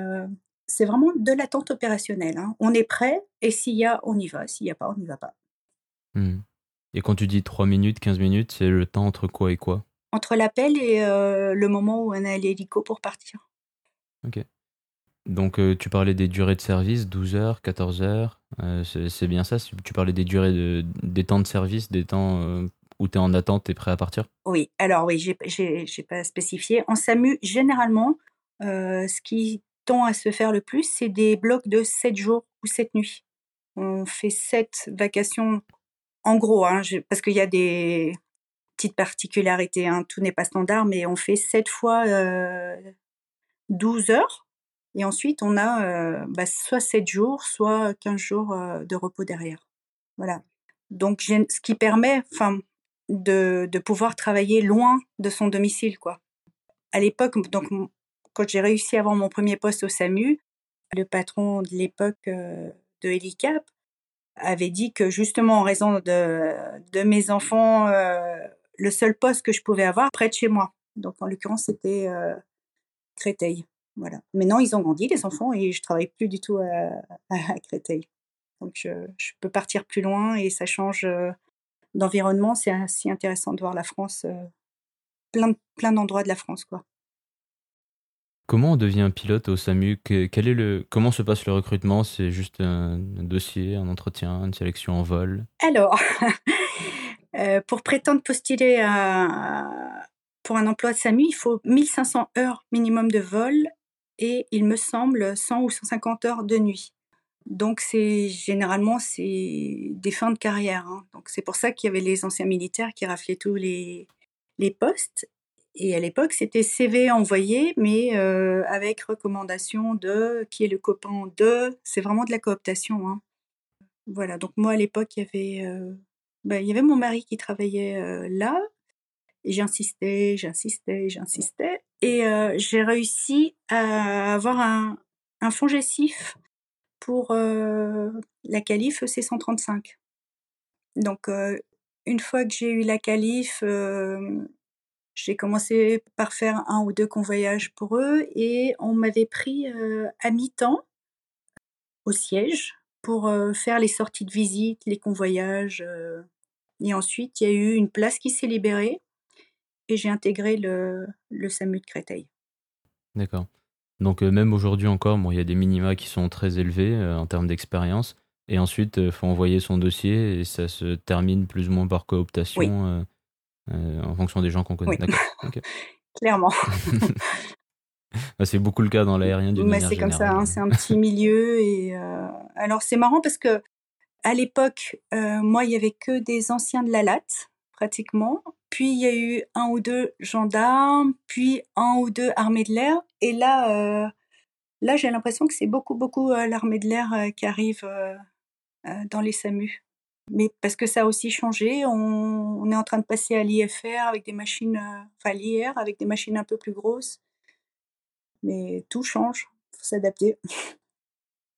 c'est vraiment de l'attente opérationnelle. Hein. On est prêt, et s'il y a, on y va. S'il n'y a pas, on n'y va pas. Mmh. Et quand tu dis 3 minutes, 15 minutes, c'est le temps entre quoi et quoi? Entre l'appel et le moment où on a l'hélico pour partir. Ok. Donc euh, tu parlais des durées de service, 12 heures, 14 heures, euh, c'est bien ça Tu parlais des durées de, des temps de service, des temps euh, où tu es en attente et prêt à partir? Oui, alors oui, j'ai pas spécifié. En SAMU, généralement, ce qui tend à se faire le plus, c'est des blocs de 7 jours ou 7 nuits. On fait 7 vacations, en gros, hein, parce qu'il y a des petites particularités, hein, tout n'est pas standard, mais on fait 7 fois 12 heures et ensuite, on a euh, bah, soit 7 jours, soit 15 jours euh, de repos derrière. Voilà. Donc, ce qui permet de, de pouvoir travailler loin de son domicile. quoi. À l'époque, donc, quand j'ai réussi à avoir mon premier poste au SAMU, le patron de l'époque euh, de Helicap avait dit que justement en raison de, de mes enfants, le seul poste que je pouvais avoir près de chez moi. Donc en l'occurrence c'était Créteil. Voilà. Maintenant, ils ont grandi, les enfants, et je travaille plus du tout à, Créteil. Donc, je, peux partir plus loin et ça change euh, d'environnement. C'est assez intéressant de voir la France, euh, plein, plein d'endroits de la France, quoi. Comment on devient pilote au SAMU? Quel est le, Comment se passe le recrutement? C'est juste un, dossier, un entretien, une sélection en vol? Alors, euh, pour prétendre postuler à, pour un emploi de SAMU, il faut 1500 heures minimum de vol et il me semble 100 ou 150 heures de nuit. Donc c'est généralement c'est des fins de carrière. Hein. Donc c'est pour ça qu'il y avait les anciens militaires qui raflaient tous les, les postes. Et à l'époque c'était CV envoyé, mais euh, avec recommandation de qui est le copain de. C'est vraiment de la cooptation. Hein. Voilà. Donc moi à l'époque il y avait ben, il y avait mon mari qui travaillait euh, là j'insistais, j'insistais, j'insistais. Et euh, j'ai réussi à avoir un, un fonds gestif pour euh, la qualif EC135. Donc, euh, une fois que j'ai eu la qualif, j'ai commencé par faire un ou deux convoyages pour eux et on m'avait pris à mi-temps au siège pour faire les sorties de visite, les convoyages. et ensuite, il y a eu une place qui s'est libérée et j'ai intégré le, le SAMU de Créteil. D'accord. Donc euh, même aujourd'hui encore, il y a des minima qui sont très élevés euh, en termes d'expérience. Et ensuite, il euh, faut envoyer son dossier et ça se termine plus ou moins par cooptation. en fonction des gens qu'on connaît. Clairement. Bah, c'est beaucoup le cas dans l'aérien du Mais c'est comme ça, hein, c'est un petit milieu. Et alors c'est marrant parce que à l'époque, moi, il y avait que des anciens de la latte, pratiquement. Puis il y a eu un ou deux gendarmes, puis un ou deux armées de l'air. Et là, là, j'ai l'impression que c'est beaucoup, beaucoup l'armée de l'air qui arrive dans les SAMU mais parce que ça a aussi changé. On, est en train de passer à l'IFR avec des machines, euh, enfin l'IR avec des machines un peu plus grosses. Mais tout change, faut s'adapter.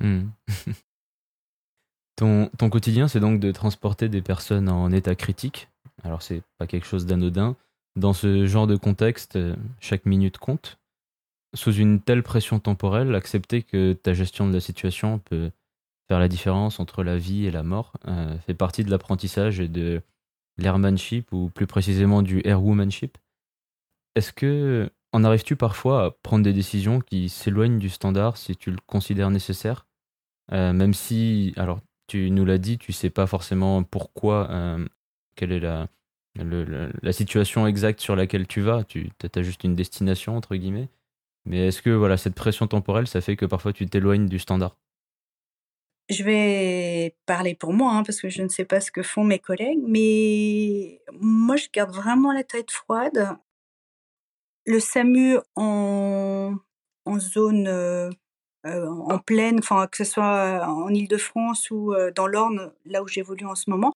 Mmh. ton, ton quotidien, c'est donc de transporter des personnes en état critique? Alors c'est pas quelque chose d'anodin. Dans ce genre de contexte, euh, chaque minute compte. Sous une telle pression temporelle, accepter que ta gestion de la situation peut faire la différence entre la vie et la mort euh, fait partie de l'apprentissage et de l'airmanship ou plus précisément du airwomanship. Est-ce que en arrives-tu parfois à prendre des décisions qui s'éloignent du standard si tu le considères nécessaire? Euh, Même si, alors tu nous l'as dit, tu sais pas forcément pourquoi, quelle est la, situation exacte sur laquelle tu vas, tu as juste une destination entre guillemets. Mais est-ce que voilà cette pression temporelle, ça fait que parfois tu t'éloignes du standard? Je vais parler pour moi, hein, parce que je ne sais pas ce que font mes collègues, mais moi, je garde vraiment la tête froide. Le SAMU en, zone euh, euh, en enfin que ce soit en Île-de-France ou euh, dans l'Orne, là où j'évolue en ce moment,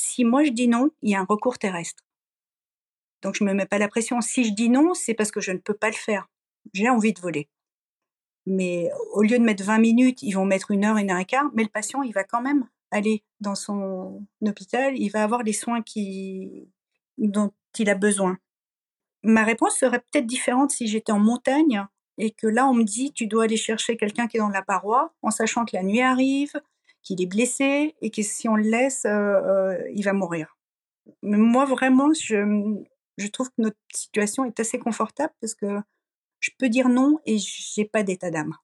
si moi je dis non, il y a un recours terrestre. Donc je me mets pas la pression. Si je dis non, c'est parce que je ne peux pas le faire. J'ai envie de voler. Mais au lieu de mettre 20 minutes, ils vont mettre une heure, une heure et quart, mais le patient, il va quand même aller dans son hôpital, il va avoir les soins qui, dont il a besoin. Ma réponse serait peut-être différente si j'étais en montagne et que là, on me dit, tu dois aller chercher quelqu'un qui est dans la paroi, en sachant que la nuit arrive, qu'il est blessé et que si on le laisse, euh, euh, il va mourir. Mais moi, vraiment, je, je trouve que notre situation est assez confortable parce que je peux dire non et j'ai pas d'état d'âme.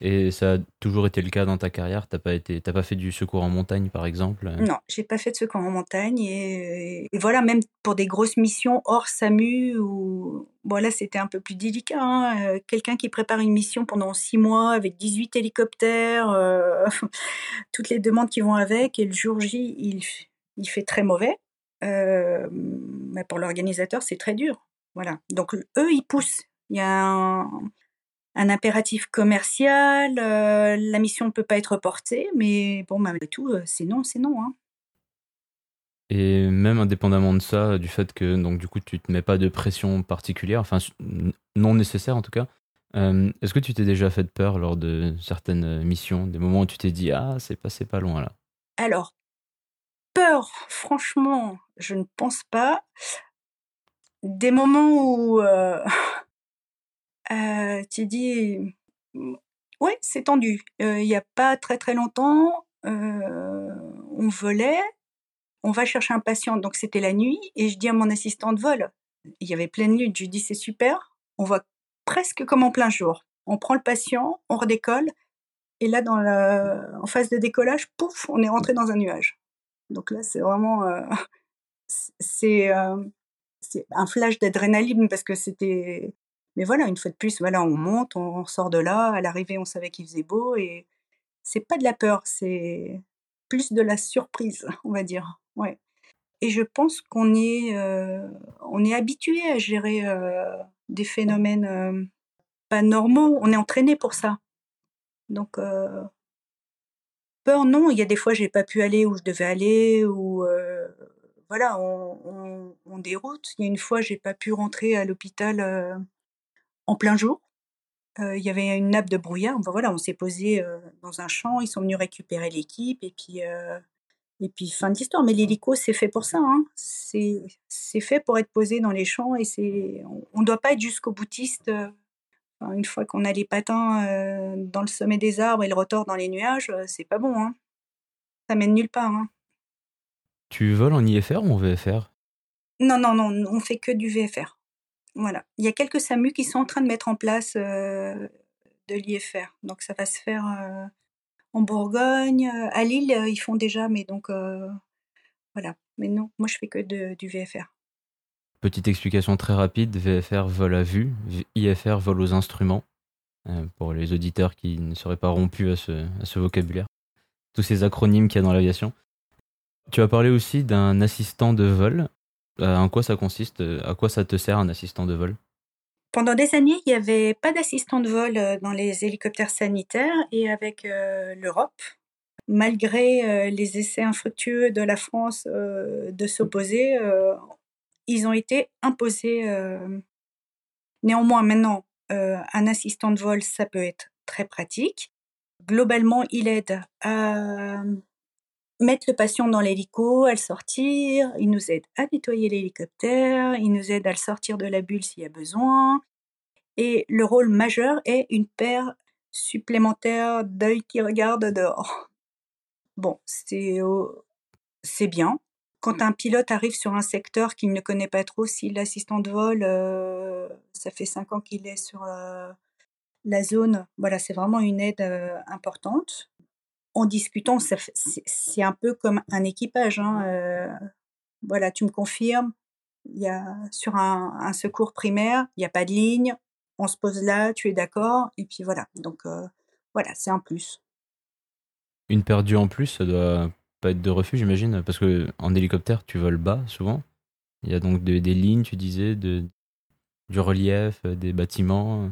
Et ça a toujours été le cas dans ta carrière? T'as pas été, pas fait du secours en montagne, par exemple? Non, j'ai pas fait de secours en montagne et, voilà, même pour des grosses missions hors SAMU ou voilà, c'était un peu plus délicat. Hein. Euh, quelqu'un qui prépare une mission pendant six mois avec 18 hélicoptères, euh, toutes les demandes qui vont avec et le jour J, il, il fait très mauvais. Euh, mais pour l'organisateur, c'est très dur. Voilà. Donc eux, ils poussent. Il y a un, impératif commercial, euh, la mission ne peut pas être reportée, mais bon, malgré tout, euh, c'est non, c'est non. Hein. Et même indépendamment de ça, du fait que donc du coup tu te mets pas de pression particulière, enfin non nécessaire en tout cas, euh, est-ce que tu t'es déjà fait peur lors de certaines missions, des moments où tu t'es dit ah c'est passé pas loin là? Alors peur, franchement, je ne pense pas des moments où euh, euh, tu dis ouais c'est tendu. Euh, il n'y a pas très très longtemps on volait on va chercher un patient. Donc c'était la nuit et je dis à mon assistant de vol il y avait pleine lune. Je lui dis c'est super. On voit presque comme en plein jour. On prend le patient on redécolle et là dans la en phase de décollage pouf on est rentré dans un nuage donc là c'est vraiment c'est c'est un flash d'adrénaline parce que c'était. Mais voilà, une fois de plus, voilà, on monte, on sort de là. À l'arrivée, on savait qu'il faisait beau et c'est pas de la peur, c'est plus de la surprise, on va dire. Ouais. Et je pense qu'on est, euh, on est habitué à gérer euh, des phénomènes euh, pas normaux. On est entraîné pour ça. Donc peur, non. Il y a des fois, j'ai pas pu aller où je devais aller ou voilà, on, déroute. Il y a une fois, j'ai pas pu rentrer à l'hôpital en plein jour. Euh, il y avait une nappe de brouillard. voilà, on s'est posé euh, dans un champ. Ils sont venus récupérer l'équipe et puis et puis fin d'histoire. Mais l'hélico, c'est fait pour ça. Hein. C'est fait pour être posé dans les champs et c'est on ne doit pas être jusqu'au boutiste. une fois qu'on a les patins dans le sommet des arbres et le rotor dans les nuages, c'est pas bon. Hein. Ça mène nulle part. Hein. Tu voles en IFR ou en VFR Non, non, non, on fait que du VFR. Voilà. Il y a quelques SAMU qui sont en train de mettre en place de l'IFR. Donc ça va se faire en Bourgogne. À Lille, ils font déjà, mais donc voilà. mais non, moi je fais que de, du VFR. Petite explication très rapide, VFR vol à vue, IFR vol aux instruments, euh, pour les auditeurs qui ne seraient pas rompus à ce, à ce vocabulaire. Tous ces acronymes qu'il y a dans l'aviation. Tu as parlé aussi d'un assistant de vol. Euh, en quoi ça consiste À quoi ça te sert un assistant de vol? Pendant des années, il n'y avait pas d'assistant de vol euh, dans les hélicoptères sanitaires et avec euh, l'Europe, malgré euh, les essais infructueux de la France de s'opposer, ils ont été imposés. Néanmoins, maintenant, un assistant de vol, ça peut être très pratique. Globalement, il aide à mettre le patient dans l'hélico, à le sortir, il nous aide à nettoyer l'hélicoptère, il nous aide à le sortir de la bulle s'il y a besoin. Et le rôle majeur est une paire supplémentaire d'œil qui regarde dehors. Bon, c'est c'est bien. Quand un pilote arrive sur un secteur qu'il ne connaît pas trop, si l'assistant de vol, euh, ça fait cinq ans qu'il est sur euh, la zone, voilà, c'est vraiment une aide euh, importante en discutant, c'est un peu comme un équipage. Hein, euh, voilà, tu me confirmes, il y a sur un, secours primaire, il n'y a pas de ligne, on se pose là, tu es d'accord, et puis voilà. Donc euh, voilà, c'est un plus. Une perdue en plus, ça doit pas être de refus, j'imagine, parce que en hélicoptère, tu voles bas souvent. Il y a donc des lignes, tu disais, de, du relief, des bâtiments.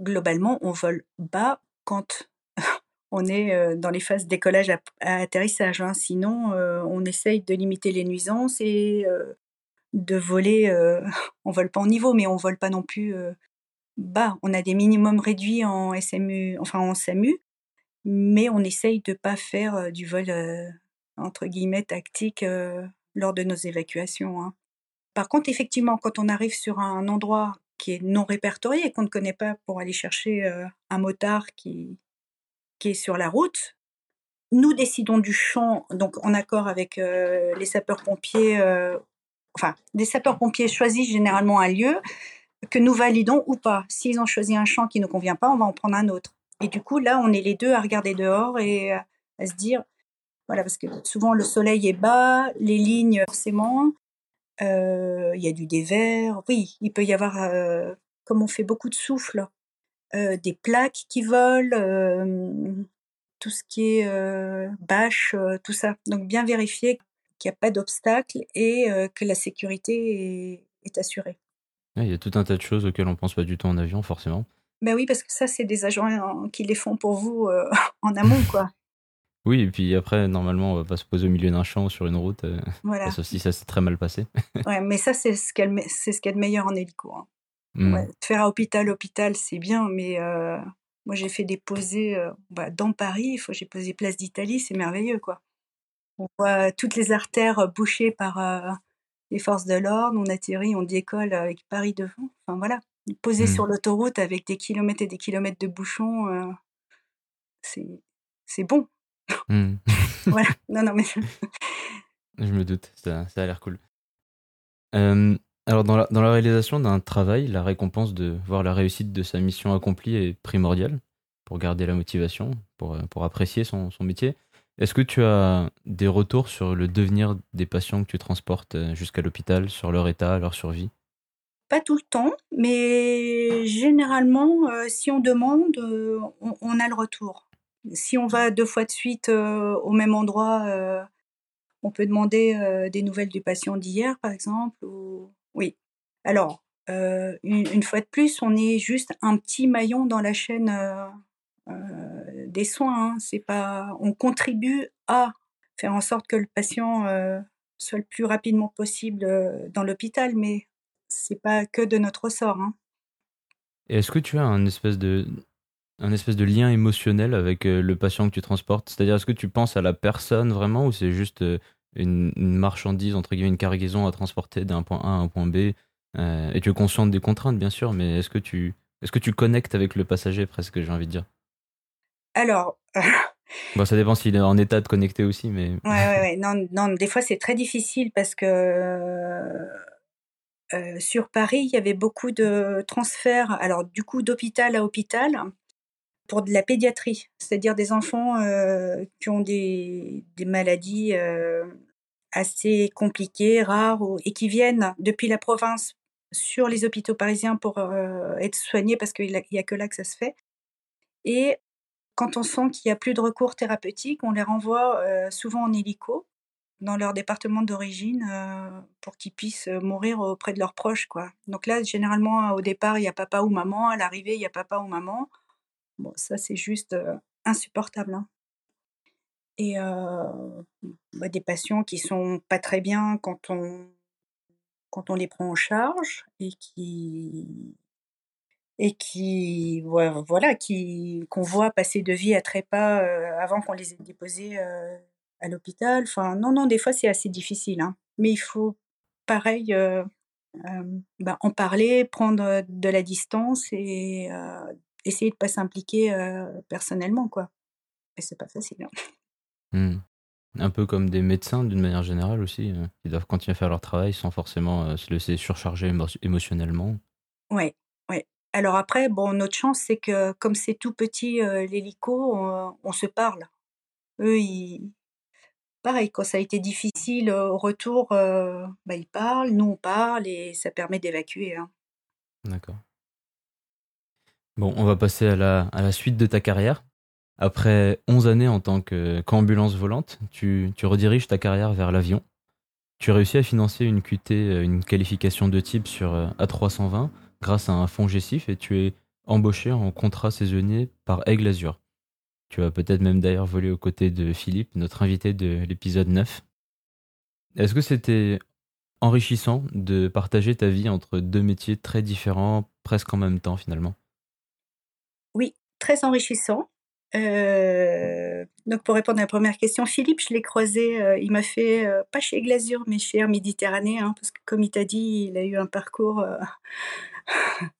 Globalement, on vole bas quand on est dans les phases décollage à, atterrissage. Hein. Sinon, on essaye de limiter les nuisances et de voler. on vole pas en niveau, mais on vole pas non plus bas. On a des minimums réduits en SMU, enfin en SAMU, mais on essaye de pas faire du vol entre guillemets tactique lors de nos évacuations. Hein. Par contre, effectivement, quand on arrive sur un endroit qui est non répertorié et qu'on ne connaît pas pour aller chercher un motard qui, qui est sur la route. Nous décidons du champ, donc en accord avec euh, les sapeurs-pompiers, euh, enfin, les sapeurs-pompiers choisissent généralement un lieu que nous validons ou pas. S'ils ont choisi un champ qui ne convient pas, on va en prendre un autre. Et du coup, là, on est les deux à regarder dehors et à se dire, voilà, parce que souvent le soleil est bas, les lignes, forcément, euh, il y a du dévers. Oui, il peut y avoir, comme on fait beaucoup de souffle, euh, des plaques qui volent, tout ce qui est bâche, tout ça. Donc bien vérifier qu'il n'y a pas d'obstacle et que la sécurité est, assurée. Il y a tout un tas de choses auxquelles on pense pas du tout en avion, forcément. Ben oui, parce que ça, c'est des agents hein, qui les font pour vous en amont, quoi. Oui, et puis après, normalement, on va pas se poser au milieu d'un champ ou sur une route. voilà. Sauf si ça s'est très mal passé. ouais, mais ça, c'est ce qu'il y a de meilleur en hélico. Hein. Mmh. faire à hôpital, hôpital, c'est bien, mais moi j'ai fait des posées bah, dans Paris. J'ai posé place d'Italie, c'est merveilleux, quoi. On voit toutes les artères bouchées par les forces de l'ordre. On atterrit, on décolle avec Paris devant. Enfin voilà, poser mmh. sur l'autoroute avec des kilomètres et des kilomètres de bouchons, c'est bon. Mmh. voilà. Non, non, mais. Je me doute, ça, ça a l'air cool. Alors, dans la, dans la réalisation d'un travail, la récompense de voir la réussite de sa mission accomplie est primordiale pour garder la motivation, pour, euh, pour apprécier son, son métier. Est-ce que tu as des retours sur le devenir des patients que tu transportes euh, jusqu'à l'hôpital, sur leur état, leur survie? Pas tout le temps, mais généralement, euh, si on demande, on, a le retour. Si on va deux fois de suite au même endroit, on peut demander des nouvelles du patient d'hier, par exemple, oui. Alors, une, fois de plus, on est juste un petit maillon dans la chaîne des soins. Hein. C'est pas, on contribue à faire en sorte que le patient soit le plus rapidement possible dans l'hôpital, mais c'est pas que de notre ressort. Hein. Est-ce que tu as un espèce de un espèce de lien émotionnel avec le patient que tu transportes? C'est-à-dire, est-ce que tu penses à la personne vraiment ou c'est juste une, marchandise, entre guillemets, une cargaison à transporter d'un point A à un point B. Euh, et tu es consciente des contraintes, bien sûr, mais est-ce que tu, est-ce que tu connectes avec le passager, presque, j'ai envie de dire? Alors. bon, ça dépend s'il est en état de connecter aussi, mais. Ouais, ouais, ouais. Non, non, des fois, c'est très difficile parce que. Euh, sur Paris, il y avait beaucoup de transferts, alors du coup d'hôpital à hôpital, pour de la pédiatrie, c'est-à-dire des enfants euh, qui ont des, des maladies assez compliqués, rares, et qui viennent depuis la province sur les hôpitaux parisiens pour être soignés parce qu'il n'y a, que là que ça se fait. Et quand on sent qu'il n'y a plus de recours thérapeutique, on les renvoie souvent en hélico dans leur département d'origine pour qu'ils puissent mourir auprès de leurs proches. Donc là, généralement, au départ, il y a papa ou maman. À l'arrivée, il y a papa ou maman. Bon, ça, c'est juste insupportable. Hein. Et bah, des patients qui sont pas très bien quand on, quand on les prend en charge et qui et qui voilà qui qu'on voit passer de vie à trépas avant qu'on les ait déposés à l'hôpital. Enfin, non, non, des fois c'est assez difficile, hein. mais il faut pareil bah, en parler, prendre de la distance et essayer de pas s'impliquer personnellement, quoi. Et c'est pas facile. Hein. Mmh. Un peu comme des médecins d'une manière générale aussi, qui doivent continuer à faire leur travail sans forcément se laisser surcharger émotionnellement. Ouais, ouais. Alors après, bon, notre chance, c'est que comme c'est tout petit, l'hélico, on, se parle. Eux, ils, pareil, quand ça a été difficile au retour, bah, ils parlent, nous on parle et ça permet d'évacuer. Hein. D'accord. Bon, on va passer à la, à la suite de ta carrière. Après 11 années en tant qu'ambulance volante, tu, rediriges ta carrière vers l'avion. Tu as réussi à financer une QT, une qualification de type sur A320 grâce à un fonds GESIF et tu es embauché en contrat saisonnier par Aigle Azur. Tu vas peut-être même d'ailleurs voler aux côtés de Philippe, notre invité de l'épisode 9. Est-ce que c'était enrichissant de partager ta vie entre deux métiers très différents, presque en même temps finalement? Oui, très enrichissant. Euh, donc pour répondre à la première question, Philippe, je l'ai croisé, euh, il m'a fait, euh, pas chez Glasure, mais chez Air Méditerranée, hein, parce que comme il t'a dit, il a eu un parcours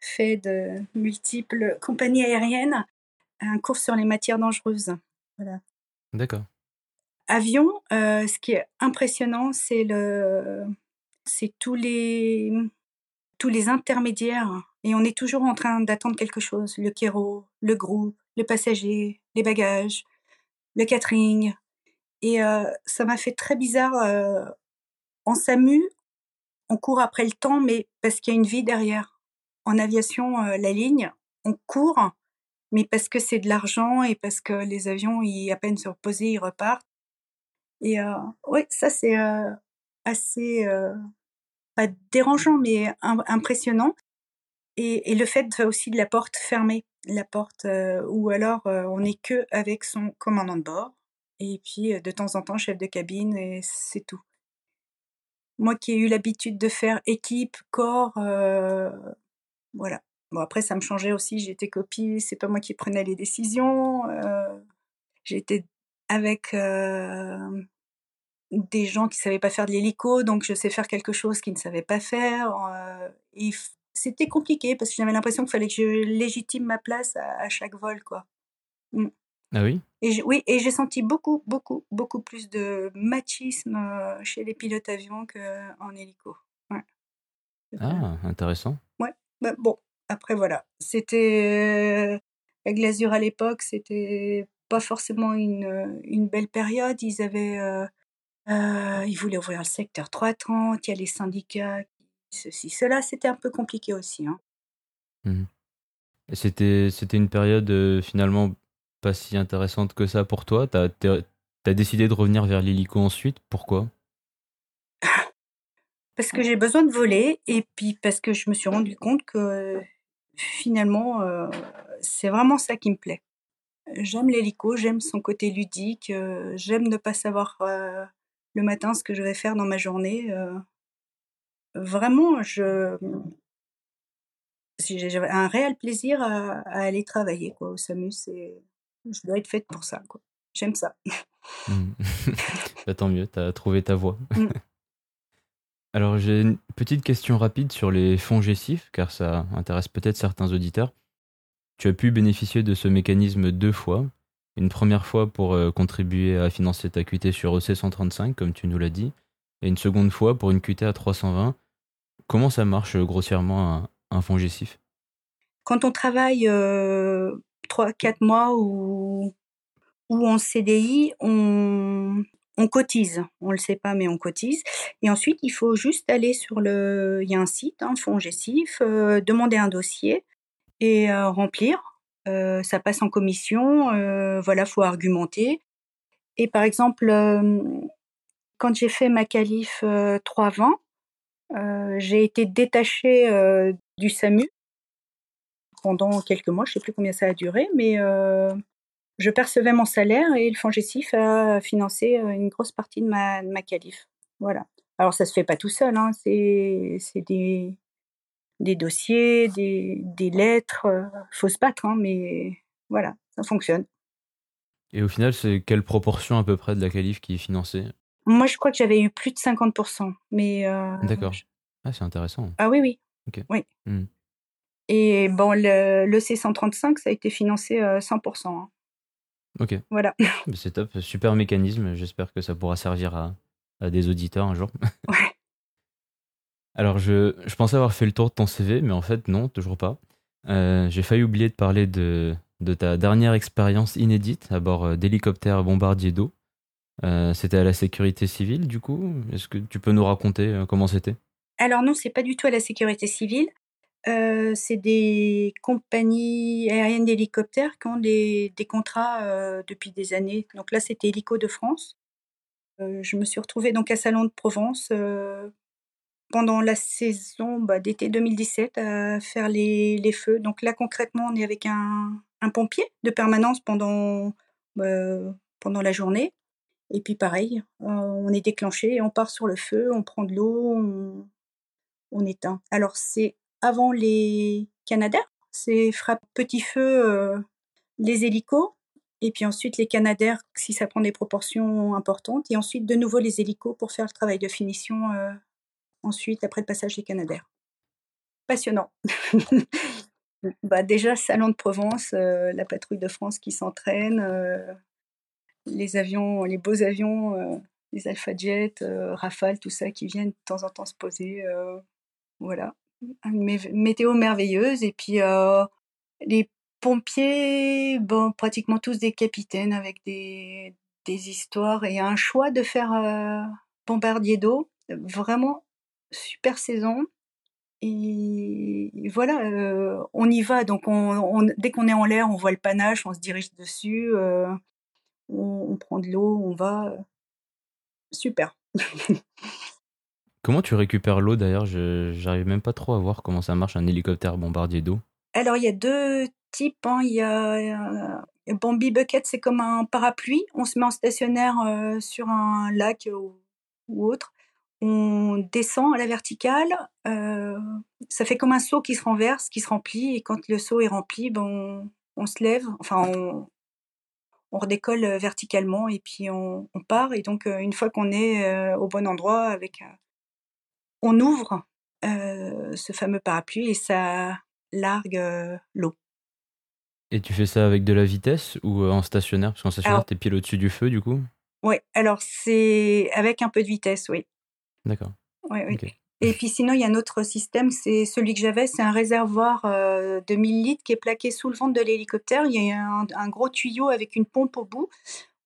fait de multiples compagnies aériennes, un cours sur les matières dangereuses. Voilà. D'accord. Avion, ce qui est impressionnant, c'est le, c'est tous les, tous les intermédiaires, et on est toujours en train d'attendre quelque chose, le kéro, le groupe, les passagers, les bagages, le catering. Et euh, ça m'a fait très bizarre. Euh, on s'amuse, on court après le temps, mais parce qu'il y a une vie derrière. En aviation, euh, la ligne, on court, mais parce que c'est de l'argent et parce que les avions, ils, à peine se reposer, ils repartent. Et oui, ça c'est assez, pas dérangeant, mais impressionnant. Et, le fait aussi de la porte fermée la porte ou alors on n'est que avec son commandant de bord et puis de temps en temps chef de cabine et c'est tout. Moi qui ai eu l'habitude de faire équipe, corps, voilà. Bon après ça me changeait aussi, j'étais copie, c'est pas moi qui prenais les décisions. j'étais avec des gens qui savaient pas faire de l'hélico, donc je sais faire quelque chose qu'ils ne savaient pas faire. C'était compliqué parce que j'avais l'impression qu'il fallait que je légitime ma place à, chaque vol, quoi. Mmh. Ah oui? Et Oui, et j'ai senti beaucoup, beaucoup, beaucoup plus de machisme euh, chez les pilotes avions qu'en hélico. Ah, intéressant. Ouais, bah, bon, après voilà. C'était. Euh, la glasure à l'époque, c'était pas forcément une, une, belle période. Ils avaient. Euh, ils voulaient ouvrir le secteur 330, il y a les syndicats ceci, cela, c'était un peu compliqué aussi. Hein. Mmh c'était, c'était une période euh, finalement pas si intéressante que ça pour toi? Tu as, décidé de revenir vers l'hélico ensuite? Pourquoi? Parce que j'ai besoin de voler et puis parce que je me suis rendu compte que finalement, euh, c'est vraiment ça qui me plaît. J'aime l'hélico, j'aime son côté ludique, euh, j'aime ne pas savoir le matin ce que je vais faire dans ma journée vraiment, je j'avais un réel plaisir à, aller travailler quoi, au SAMU. Je dois être faite pour ça. Quoi. J'aime ça. Mmh. Bah, tant mieux, tu as trouvé ta voie. Mmh. Alors, j'ai une petite question rapide sur les fonds GESIF, car ça intéresse peut-être certains auditeurs. Tu as pu bénéficier de ce mécanisme deux fois. Une première fois pour euh, contribuer à financer ta QT sur EC 135, comme tu nous l'as dit, et une seconde fois pour une QT à 320. Comment ça marche euh, grossièrement un, un fonds GESIF Quand on travaille euh, 3-4 mois ou, ou en CDI, on, on cotise, on le sait pas, mais on cotise. Et ensuite, il faut juste aller sur le, il y a un site, hein, Fonds Gestif, euh, demander un dossier et euh, remplir. Euh, ça passe en commission, voilà, faut argumenter. Et par exemple, quand j'ai fait ma qualif 320, j'ai été détachée du SAMU pendant quelques mois, je sais plus combien ça a duré, mais je percevais mon salaire et le FONGECIF a financé euh, une grosse partie de ma, qualif. Voilà. Alors ça se fait pas tout seul, hein. c'est des, dossiers, des, lettres. Il euh, faut se battre, hein, mais voilà, ça fonctionne. Et au final, c'est quelle proportion à peu près de la qualif qui est financée? Moi, je crois que j'avais eu plus de 50%. Mais euh, D'accord. Ah, c'est intéressant. Ah oui, oui. Oui. Hmm. Et bon, le, le, C135, ça a été financé 100%. Ok. Voilà. C'est top, super mécanisme. J'espère que ça pourra servir à, à des auditeurs un jour. Ouais. Alors, je, je, pensais avoir fait le tour de ton CV, mais en fait, non, toujours pas. Euh, J'ai failli oublier de parler de, de ta dernière expérience inédite à bord euh, d'hélicoptères bombardiers d'eau. Euh, c'était à la sécurité civile, du coup? Est-ce que tu peux nous raconter euh, comment c'était? Alors non, c'est pas du tout à la sécurité civile. Euh, c'est des compagnies aériennes d'hélicoptères qui ont des, contrats depuis des années. Donc là, c'était Hélico de France. Je me suis retrouvée donc à Salon de Provence pendant la saison bah, d'été 2017 à faire les, feux. Donc là, concrètement, on est avec un, un pompier de permanence pendant, pendant la journée. Et puis pareil, on est déclenché on part sur le feu, on prend de l'eau, on, éteint. Alors c'est avant les Canadaires. C'est frappe petit feu euh, les hélicos et puis ensuite les Canadaires si ça prend des proportions importantes et ensuite de nouveau les hélicos pour faire le travail de finition euh, ensuite après le passage des Canadaires. Passionnant. bah déjà Salon de Provence, euh, la patrouille de France qui s'entraîne, les avions, les beaux avions, euh, les Alpha Jet, euh, Rafale, tout ça qui viennent de temps en temps se poser. voilà une météo merveilleuse. Et puis, euh, les pompiers, bon, pratiquement tous des capitaines avec des, des histoires et un choix de faire euh, bombardier d'eau. Vraiment super saison. Et voilà, euh, on y va. Donc, on, on, dès qu'on est en l'air, on voit le panache, on se dirige dessus, euh, on, on, prend de l'eau, on va. Super. Comment tu récupères l'eau d'ailleurs? J'arrive même pas trop à voir comment ça marche un hélicoptère bombardier d'eau. Alors il y a deux types. Hein. Il y a euh, Bombi Bucket, c'est comme un parapluie. On se met en stationnaire euh, sur un lac ou, ou, autre. On descend à la verticale. Euh, ça fait comme un seau qui se renverse, qui se remplit. Et quand le seau est rempli, ben on, on se lève. Enfin, on, on redécolle verticalement et puis on, on part. Et donc, une fois qu'on est au bon endroit avec on ouvre euh, ce fameux parapluie et ça largue euh, l'eau. Et tu fais ça avec de la vitesse ou en stationnaire? Parce qu'en stationnaire, tu es pile au-dessus du feu, du coup? Oui, alors c'est avec un peu de vitesse, oui. D'accord. Oui, oui. Okay. Et puis sinon, il y a un autre système, c'est celui que j'avais, c'est un réservoir euh, de 1000 litres qui est plaqué sous le ventre de l'hélicoptère. Il y a un, gros tuyau avec une pompe au bout.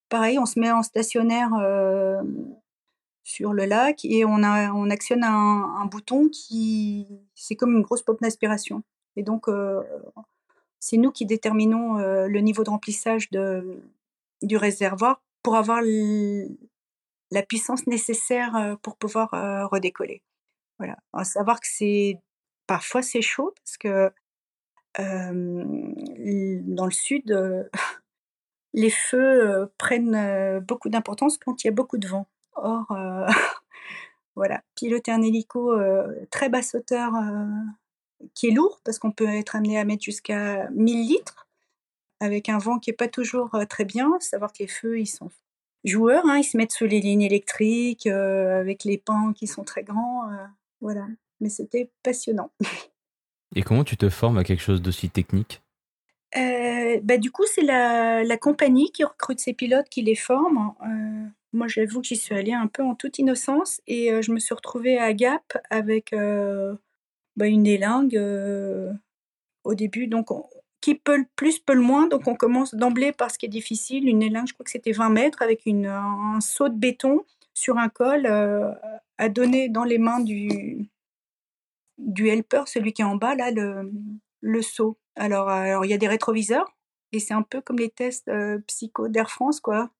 Pareil, on se met en stationnaire euh, sur le lac et on, actionne un, bouton qui c'est comme une grosse pompe d'aspiration. Et donc euh, c'est nous qui déterminons le niveau de remplissage du réservoir pour avoir la puissance nécessaire pour pouvoir redécoller. Voilà. À savoir que c'est parfois c'est chaud parce que dans le sud les feux prennent beaucoup d'importance quand il y a beaucoup de vent. Or, voilà, piloter un hélico très basse hauteur qui est lourd parce qu'on peut être amené à mettre jusqu'à 1000 litres avec un vent qui est pas toujours très bien. Savoir que les feux, ils sont joueurs, hein, ils se mettent sous les lignes électriques avec les pans qui sont très grands. Voilà, mais c'était passionnant. Et comment tu te formes à quelque chose d'aussi technique? Euh, bah, du coup, c'est la, la, compagnie qui recrute ces pilotes, qui les forme. Euh, moi, j'avoue que j'y suis allée un peu en toute innocence et euh, je me suis retrouvée à Gap avec bah, une élingue au début, donc on, qui peut le plus peut le moins. Donc on commence d'emblée par ce qui est difficile. Une élingue, je crois que c'était 20 mètres avec une, un saut de béton sur un col euh, à donner dans les mains du, du helper, celui qui est en bas, là, le, le. Alors, alors, il y a des rétroviseurs et c'est un peu comme les tests euh, psycho d'Air France, quoi.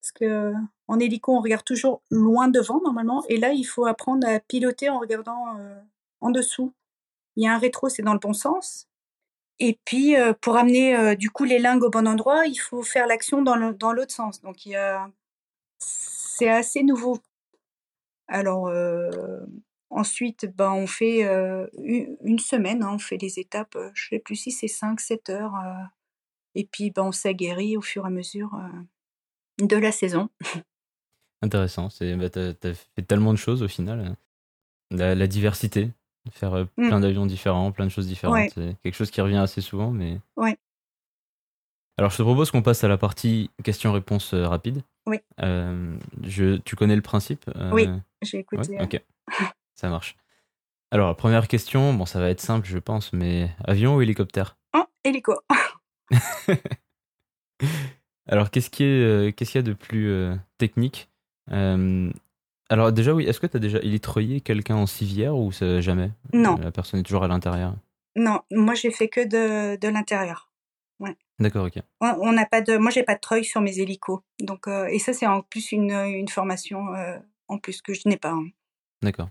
Parce que en hélico, on regarde toujours loin devant normalement, et là, il faut apprendre à piloter en regardant euh, en dessous. Il y a un rétro, c'est dans le bon sens. Et puis, euh, pour amener euh, du coup les lingues au bon endroit, il faut faire l'action dans l'autre sens. Donc, il y a... c'est assez nouveau. Alors, ensuite, ben, on fait une, semaine, hein, on fait les étapes, je sais plus si c'est 5, 7 heures. et puis, ben, on s'aguerrit au fur et à mesure de la saison. Intéressant. C'est, bah, t'as, t'as fait tellement de choses au final. hein. La, la diversité, faire plein d'avions différents, plein de choses différentes. Ouais. C'est quelque chose qui revient assez souvent, mais. Ouais. Alors, je te propose qu'on passe à la partie questions-réponses euh, rapides. Oui. Euh, je, tu connais le principe euh, Oui, J'ai écouté. ok. Ça marche. Alors, la première question, bon, ça va être simple, je pense, mais avion ou hélicoptère? Oh, hélico. Alors, qu'est-ce qui est, euh, qu'est-ce qu'il y a de plus technique? Alors, déjà, oui, est-ce que tu as déjà élitroyé quelqu'un en civière ou jamais? Non, La personne est toujours à l'intérieur? Non, moi j'ai fait que de, de l'intérieur. D'accord, ok. On n'a pas de, moi j'ai pas de treuil sur mes hélicos. Donc, euh, et ça c'est en plus une, une formation euh, en plus que je n'ai pas. hein. D'accord.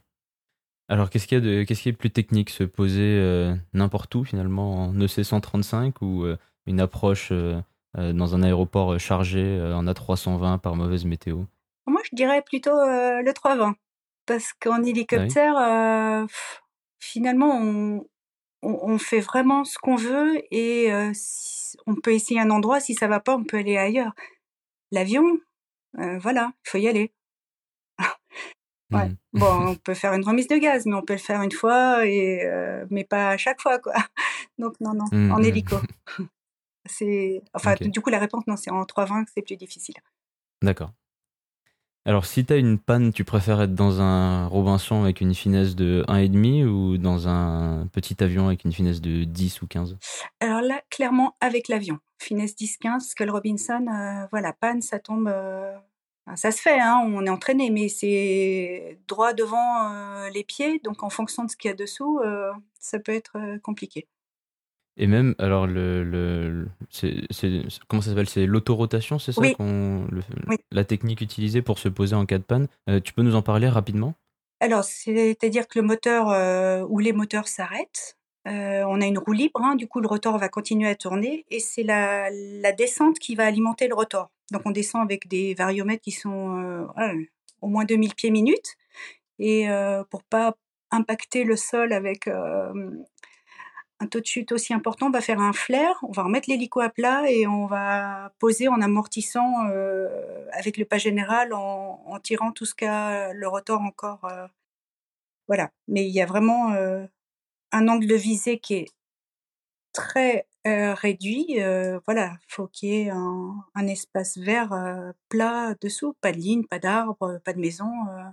Alors, qu'est-ce qu'il y a de, qu'est-ce qui est plus technique Se poser euh, n'importe où, finalement, en E EC 135 ou une approche dans un aéroport chargé en A320 par mauvaise météo? Moi je dirais plutôt le 320 parce qu'en hélicoptère, euh, pff, finalement on, on, on fait vraiment ce qu'on veut et euh, si- on peut essayer un endroit. Si ça va pas, on peut aller ailleurs. L'avion, euh, voilà, il faut y aller. Ouais. Mhm. Bon, on peut faire une remise de gaz, mais on peut le faire une fois et euh, mais pas à chaque fois quoi. Donc non non, Mhm, en mhm. hélico. C'est enfin du coup la réponse non, c'est en 320 que c'est plus difficile. D'accord. Alors, si t'as une panne, tu préfères être dans un Robinson avec une finesse de 1,5 ou dans un petit avion avec une finesse de 10 ou 15 Alors là, clairement avec l'avion, finesse 10-15, parce que le Robinson, euh, voilà, panne, ça tombe, euh, ça se fait, hein, on est entraîné, mais c'est droit devant euh, les pieds, donc en fonction de ce qu'il y a dessous, ça peut être compliqué. Et même, alors, le, le, c'est, comment ça s'appelle? C'est l'autorotation, c'est ça Oui. qu'on, le- Oui. La technique utilisée pour se poser en cas de panne. Euh, tu peux nous en parler rapidement? Alors, c'est-à-dire que le moteur euh, ou les moteurs s'arrêtent. Euh, on a une roue libre, hein, du coup le rotor va continuer à tourner et c'est la, la descente qui va alimenter le rotor. Donc on descend avec des variomètres qui sont au moins 2000 pieds minutes et pour pas impacter le sol avec un taux de chute aussi important, on va faire un flair, on va remettre l'hélico à plat et on va poser en amortissant euh, avec le pas général en, tirant tout ce qu'a le rotor encore. euh, voilà. Mais il y a vraiment euh, un angle de visée qui est très euh, réduit. euh, voilà, faut qu'il y ait un, un espace vert euh, plat dessous, pas de ligne, pas d'arbre, pas de maison. euh.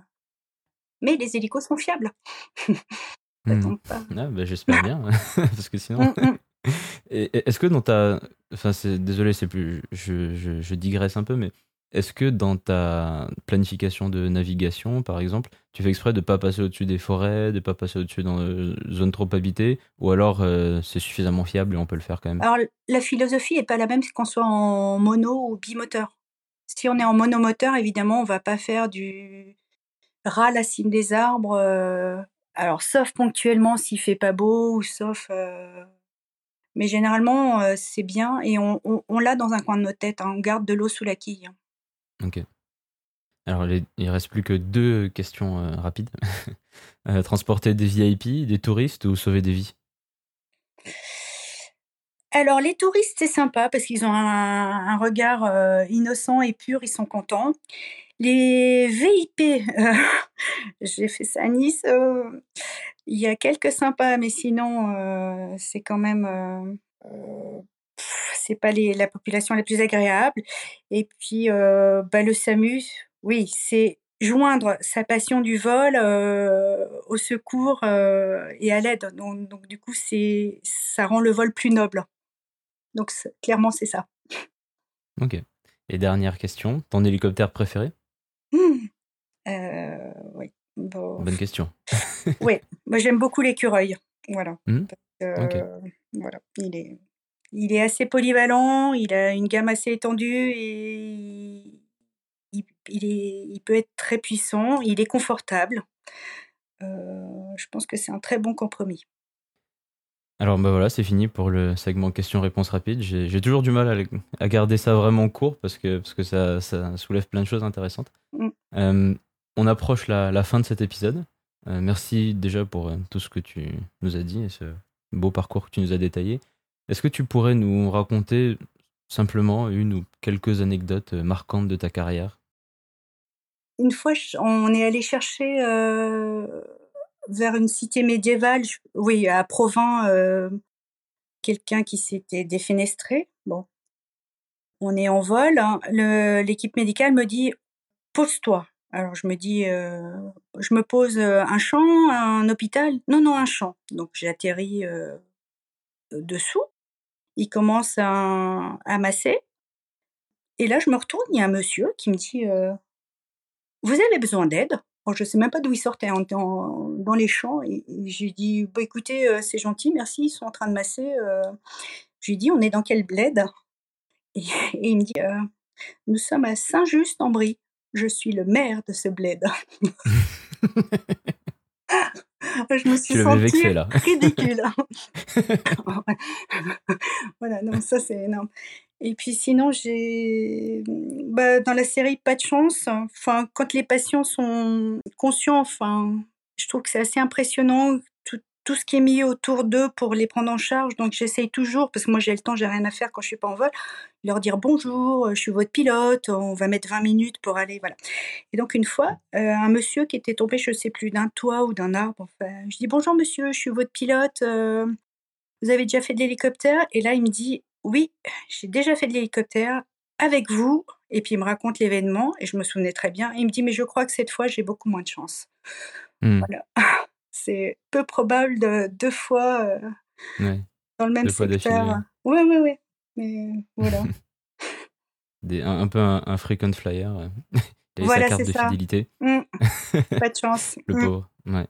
Mais les hélicos sont fiables. Ça tombe pas. Ah, bah, J'espère bien, parce que sinon. Mm, mm. Est-ce que dans ta. Enfin, c'est- désolé, c'est plus. Je, je, je digresse un peu, mais est-ce que dans ta planification de navigation, par exemple, tu fais exprès de pas passer au-dessus des forêts, de pas passer au-dessus dans des zones trop habitées, ou alors euh, c'est suffisamment fiable et on peut le faire quand même? Alors, la philosophie est pas la même qu'on soit en mono ou bimoteur. Si on est en monomoteur, évidemment, on va pas faire du ras la cime des arbres. euh, alors, sauf ponctuellement s'il fait pas beau ou sauf. euh, Mais généralement, euh, c'est bien et on, on- on l'a dans un coin de notre tête. hein, On garde de l'eau sous la quille. hein. Ok. Alors, les- il reste plus que deux questions euh, rapides. Transporter des VIP, des touristes ou sauver des vies? Alors, les touristes, c'est sympa parce qu'ils ont un, un regard innocent et pur, ils sont contents. Les VIP, euh, j'ai fait ça à Nice, euh, il y a quelques sympas, mais sinon, euh, c'est quand même, c'est pas la population la plus agréable. Et puis, bah, le SAMU, oui, c'est joindre sa passion du vol au secours et à l'aide. Donc, du coup, c'est, ça rend le vol plus noble. Donc clairement, c'est ça. Ok. Et dernière question, ton hélicoptère préféré? Euh, Oui. Bonne question. oui, moi j'aime beaucoup l'écureuil. Voilà. Mmh. Voilà. Il est, il est assez polyvalent, il a une gamme assez étendue et il, est, il peut être très puissant, il est confortable. Euh, je pense que c'est un très bon compromis. Alors bah voilà, c'est fini pour le segment questions-réponses rapides. J'ai toujours du mal à, garder ça vraiment court parce que, parce que ça, ça soulève plein de choses intéressantes. Mm. Euh, on approche la, fin de cet épisode. Euh, merci déjà pour euh, tout ce que tu nous as dit et ce beau parcours que tu nous as détaillé. Est-ce que tu pourrais nous raconter simplement une ou quelques anecdotes marquantes de ta carrière? Une fois, on est allé chercher vers une cité médiévale, oui, à Provins, euh, quelqu'un qui s'était défenestré. Bon, on est en vol. Hein. L'équipe médicale me dit pose-toi. Alors je me dis, euh, je me pose euh, un champ, un hôpital? Non, non, un champ. Donc j'ai atterri dessous. Il commence à, à, masser. Et là, je me retourne, il y a un monsieur qui me dit, vous avez besoin d'aide? Je ne sais même pas d'où ils sortaient en, dans les champs. Et, j'ai dit, bah, écoutez, euh, c'est gentil, merci, ils sont en train de masser. Euh. Lui dit, on est dans quel bled? Et, il me dit, euh, nous sommes à Saint-Just-en-Brie. Je suis le maire de ce bled. je me suis sentie ridicule. voilà, non, ça c'est énorme. Et puis sinon, j'ai bah, dans la série Pas de chance, enfin, quand les patients sont conscients, enfin, je trouve que c'est assez impressionnant tout, tout, ce qui est mis autour d'eux pour les prendre en charge. Donc j'essaye toujours, parce que moi j'ai le temps, j'ai rien à faire quand je suis pas en vol, leur dire bonjour, je suis votre pilote, on va mettre 20 minutes pour aller, voilà. Et donc une fois, euh, un monsieur qui était tombé, je sais plus, d'un toit ou d'un arbre, enfin, je dis bonjour monsieur, je suis votre pilote, euh, vous avez déjà fait de l'hélicoptère? Et là il me dit oui, j'ai déjà fait de l'hélicoptère avec vous. Et puis il me raconte l'événement et je me souvenais très bien. il me dit, mais je crois que cette fois, j'ai beaucoup moins de chance. Mmh. Voilà. C'est peu probable de deux fois euh, dans le même deux secteur. Oui, oui, oui. Mais voilà. un, peu un, frequent flyer. Euh, voilà, sa carte de fidélité. Mmh. Pas de chance. le mmh. pauvre. Ouais.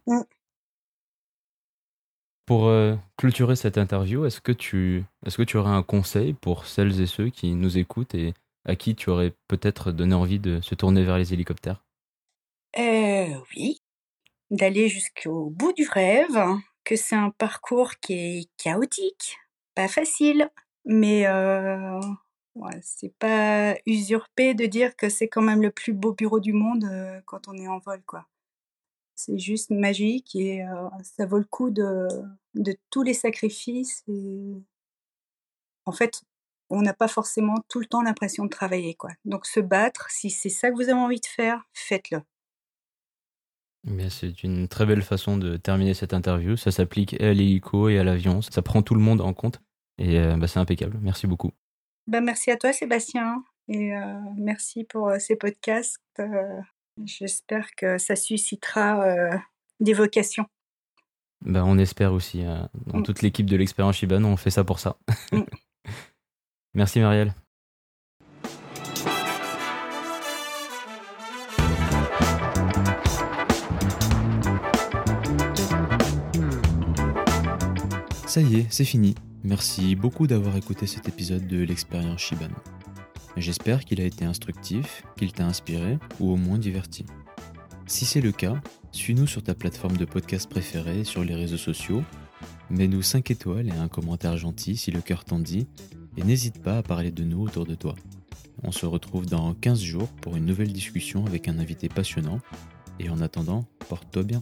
Pour euh, clôturer cette interview, est-ce que, tu, est-ce aurais un conseil pour celles et ceux qui nous écoutent et à qui tu aurais peut-être donné envie de se tourner vers les hélicoptères? Euh, Oui, d'aller jusqu'au bout du rêve, que c'est un parcours qui est chaotique, pas facile, mais euh, c'est pas usurpé de dire que c'est quand même le plus beau bureau du monde euh, quand on est en vol, quoi. C'est juste magique et ça vaut le coup de, de tous les sacrifices. Et... En fait, on n'a pas forcément tout le temps l'impression de travailler. quoi. Donc se battre, si c'est ça que vous avez envie de faire, faites-le. Mais c'est une très belle façon de terminer cette interview. Ça s'applique à l'hélico et à l'avion. Ça prend tout le monde en compte. Et bah, c'est impeccable. Merci beaucoup. Ben, merci à toi, Sébastien. Et merci pour ces podcasts. J'espère que ça suscitera euh, des vocations. Bah, on espère aussi. Euh, dans mm. toute l'équipe de l'expérience Shiban, on fait ça pour ça. Mm. Merci Marielle. Ça y est, c'est fini. Merci beaucoup d'avoir écouté cet épisode de l'expérience Shiban. J'espère qu'il a été instructif, qu'il t'a inspiré ou au moins diverti. Si c'est le cas, suis-nous sur ta plateforme de podcast préférée sur les réseaux sociaux, mets-nous 5 étoiles et un commentaire gentil si le cœur t'en dit, et n'hésite pas à parler de nous autour de toi. On se retrouve dans 15 jours pour une nouvelle discussion avec un invité passionnant, et en attendant, porte-toi bien.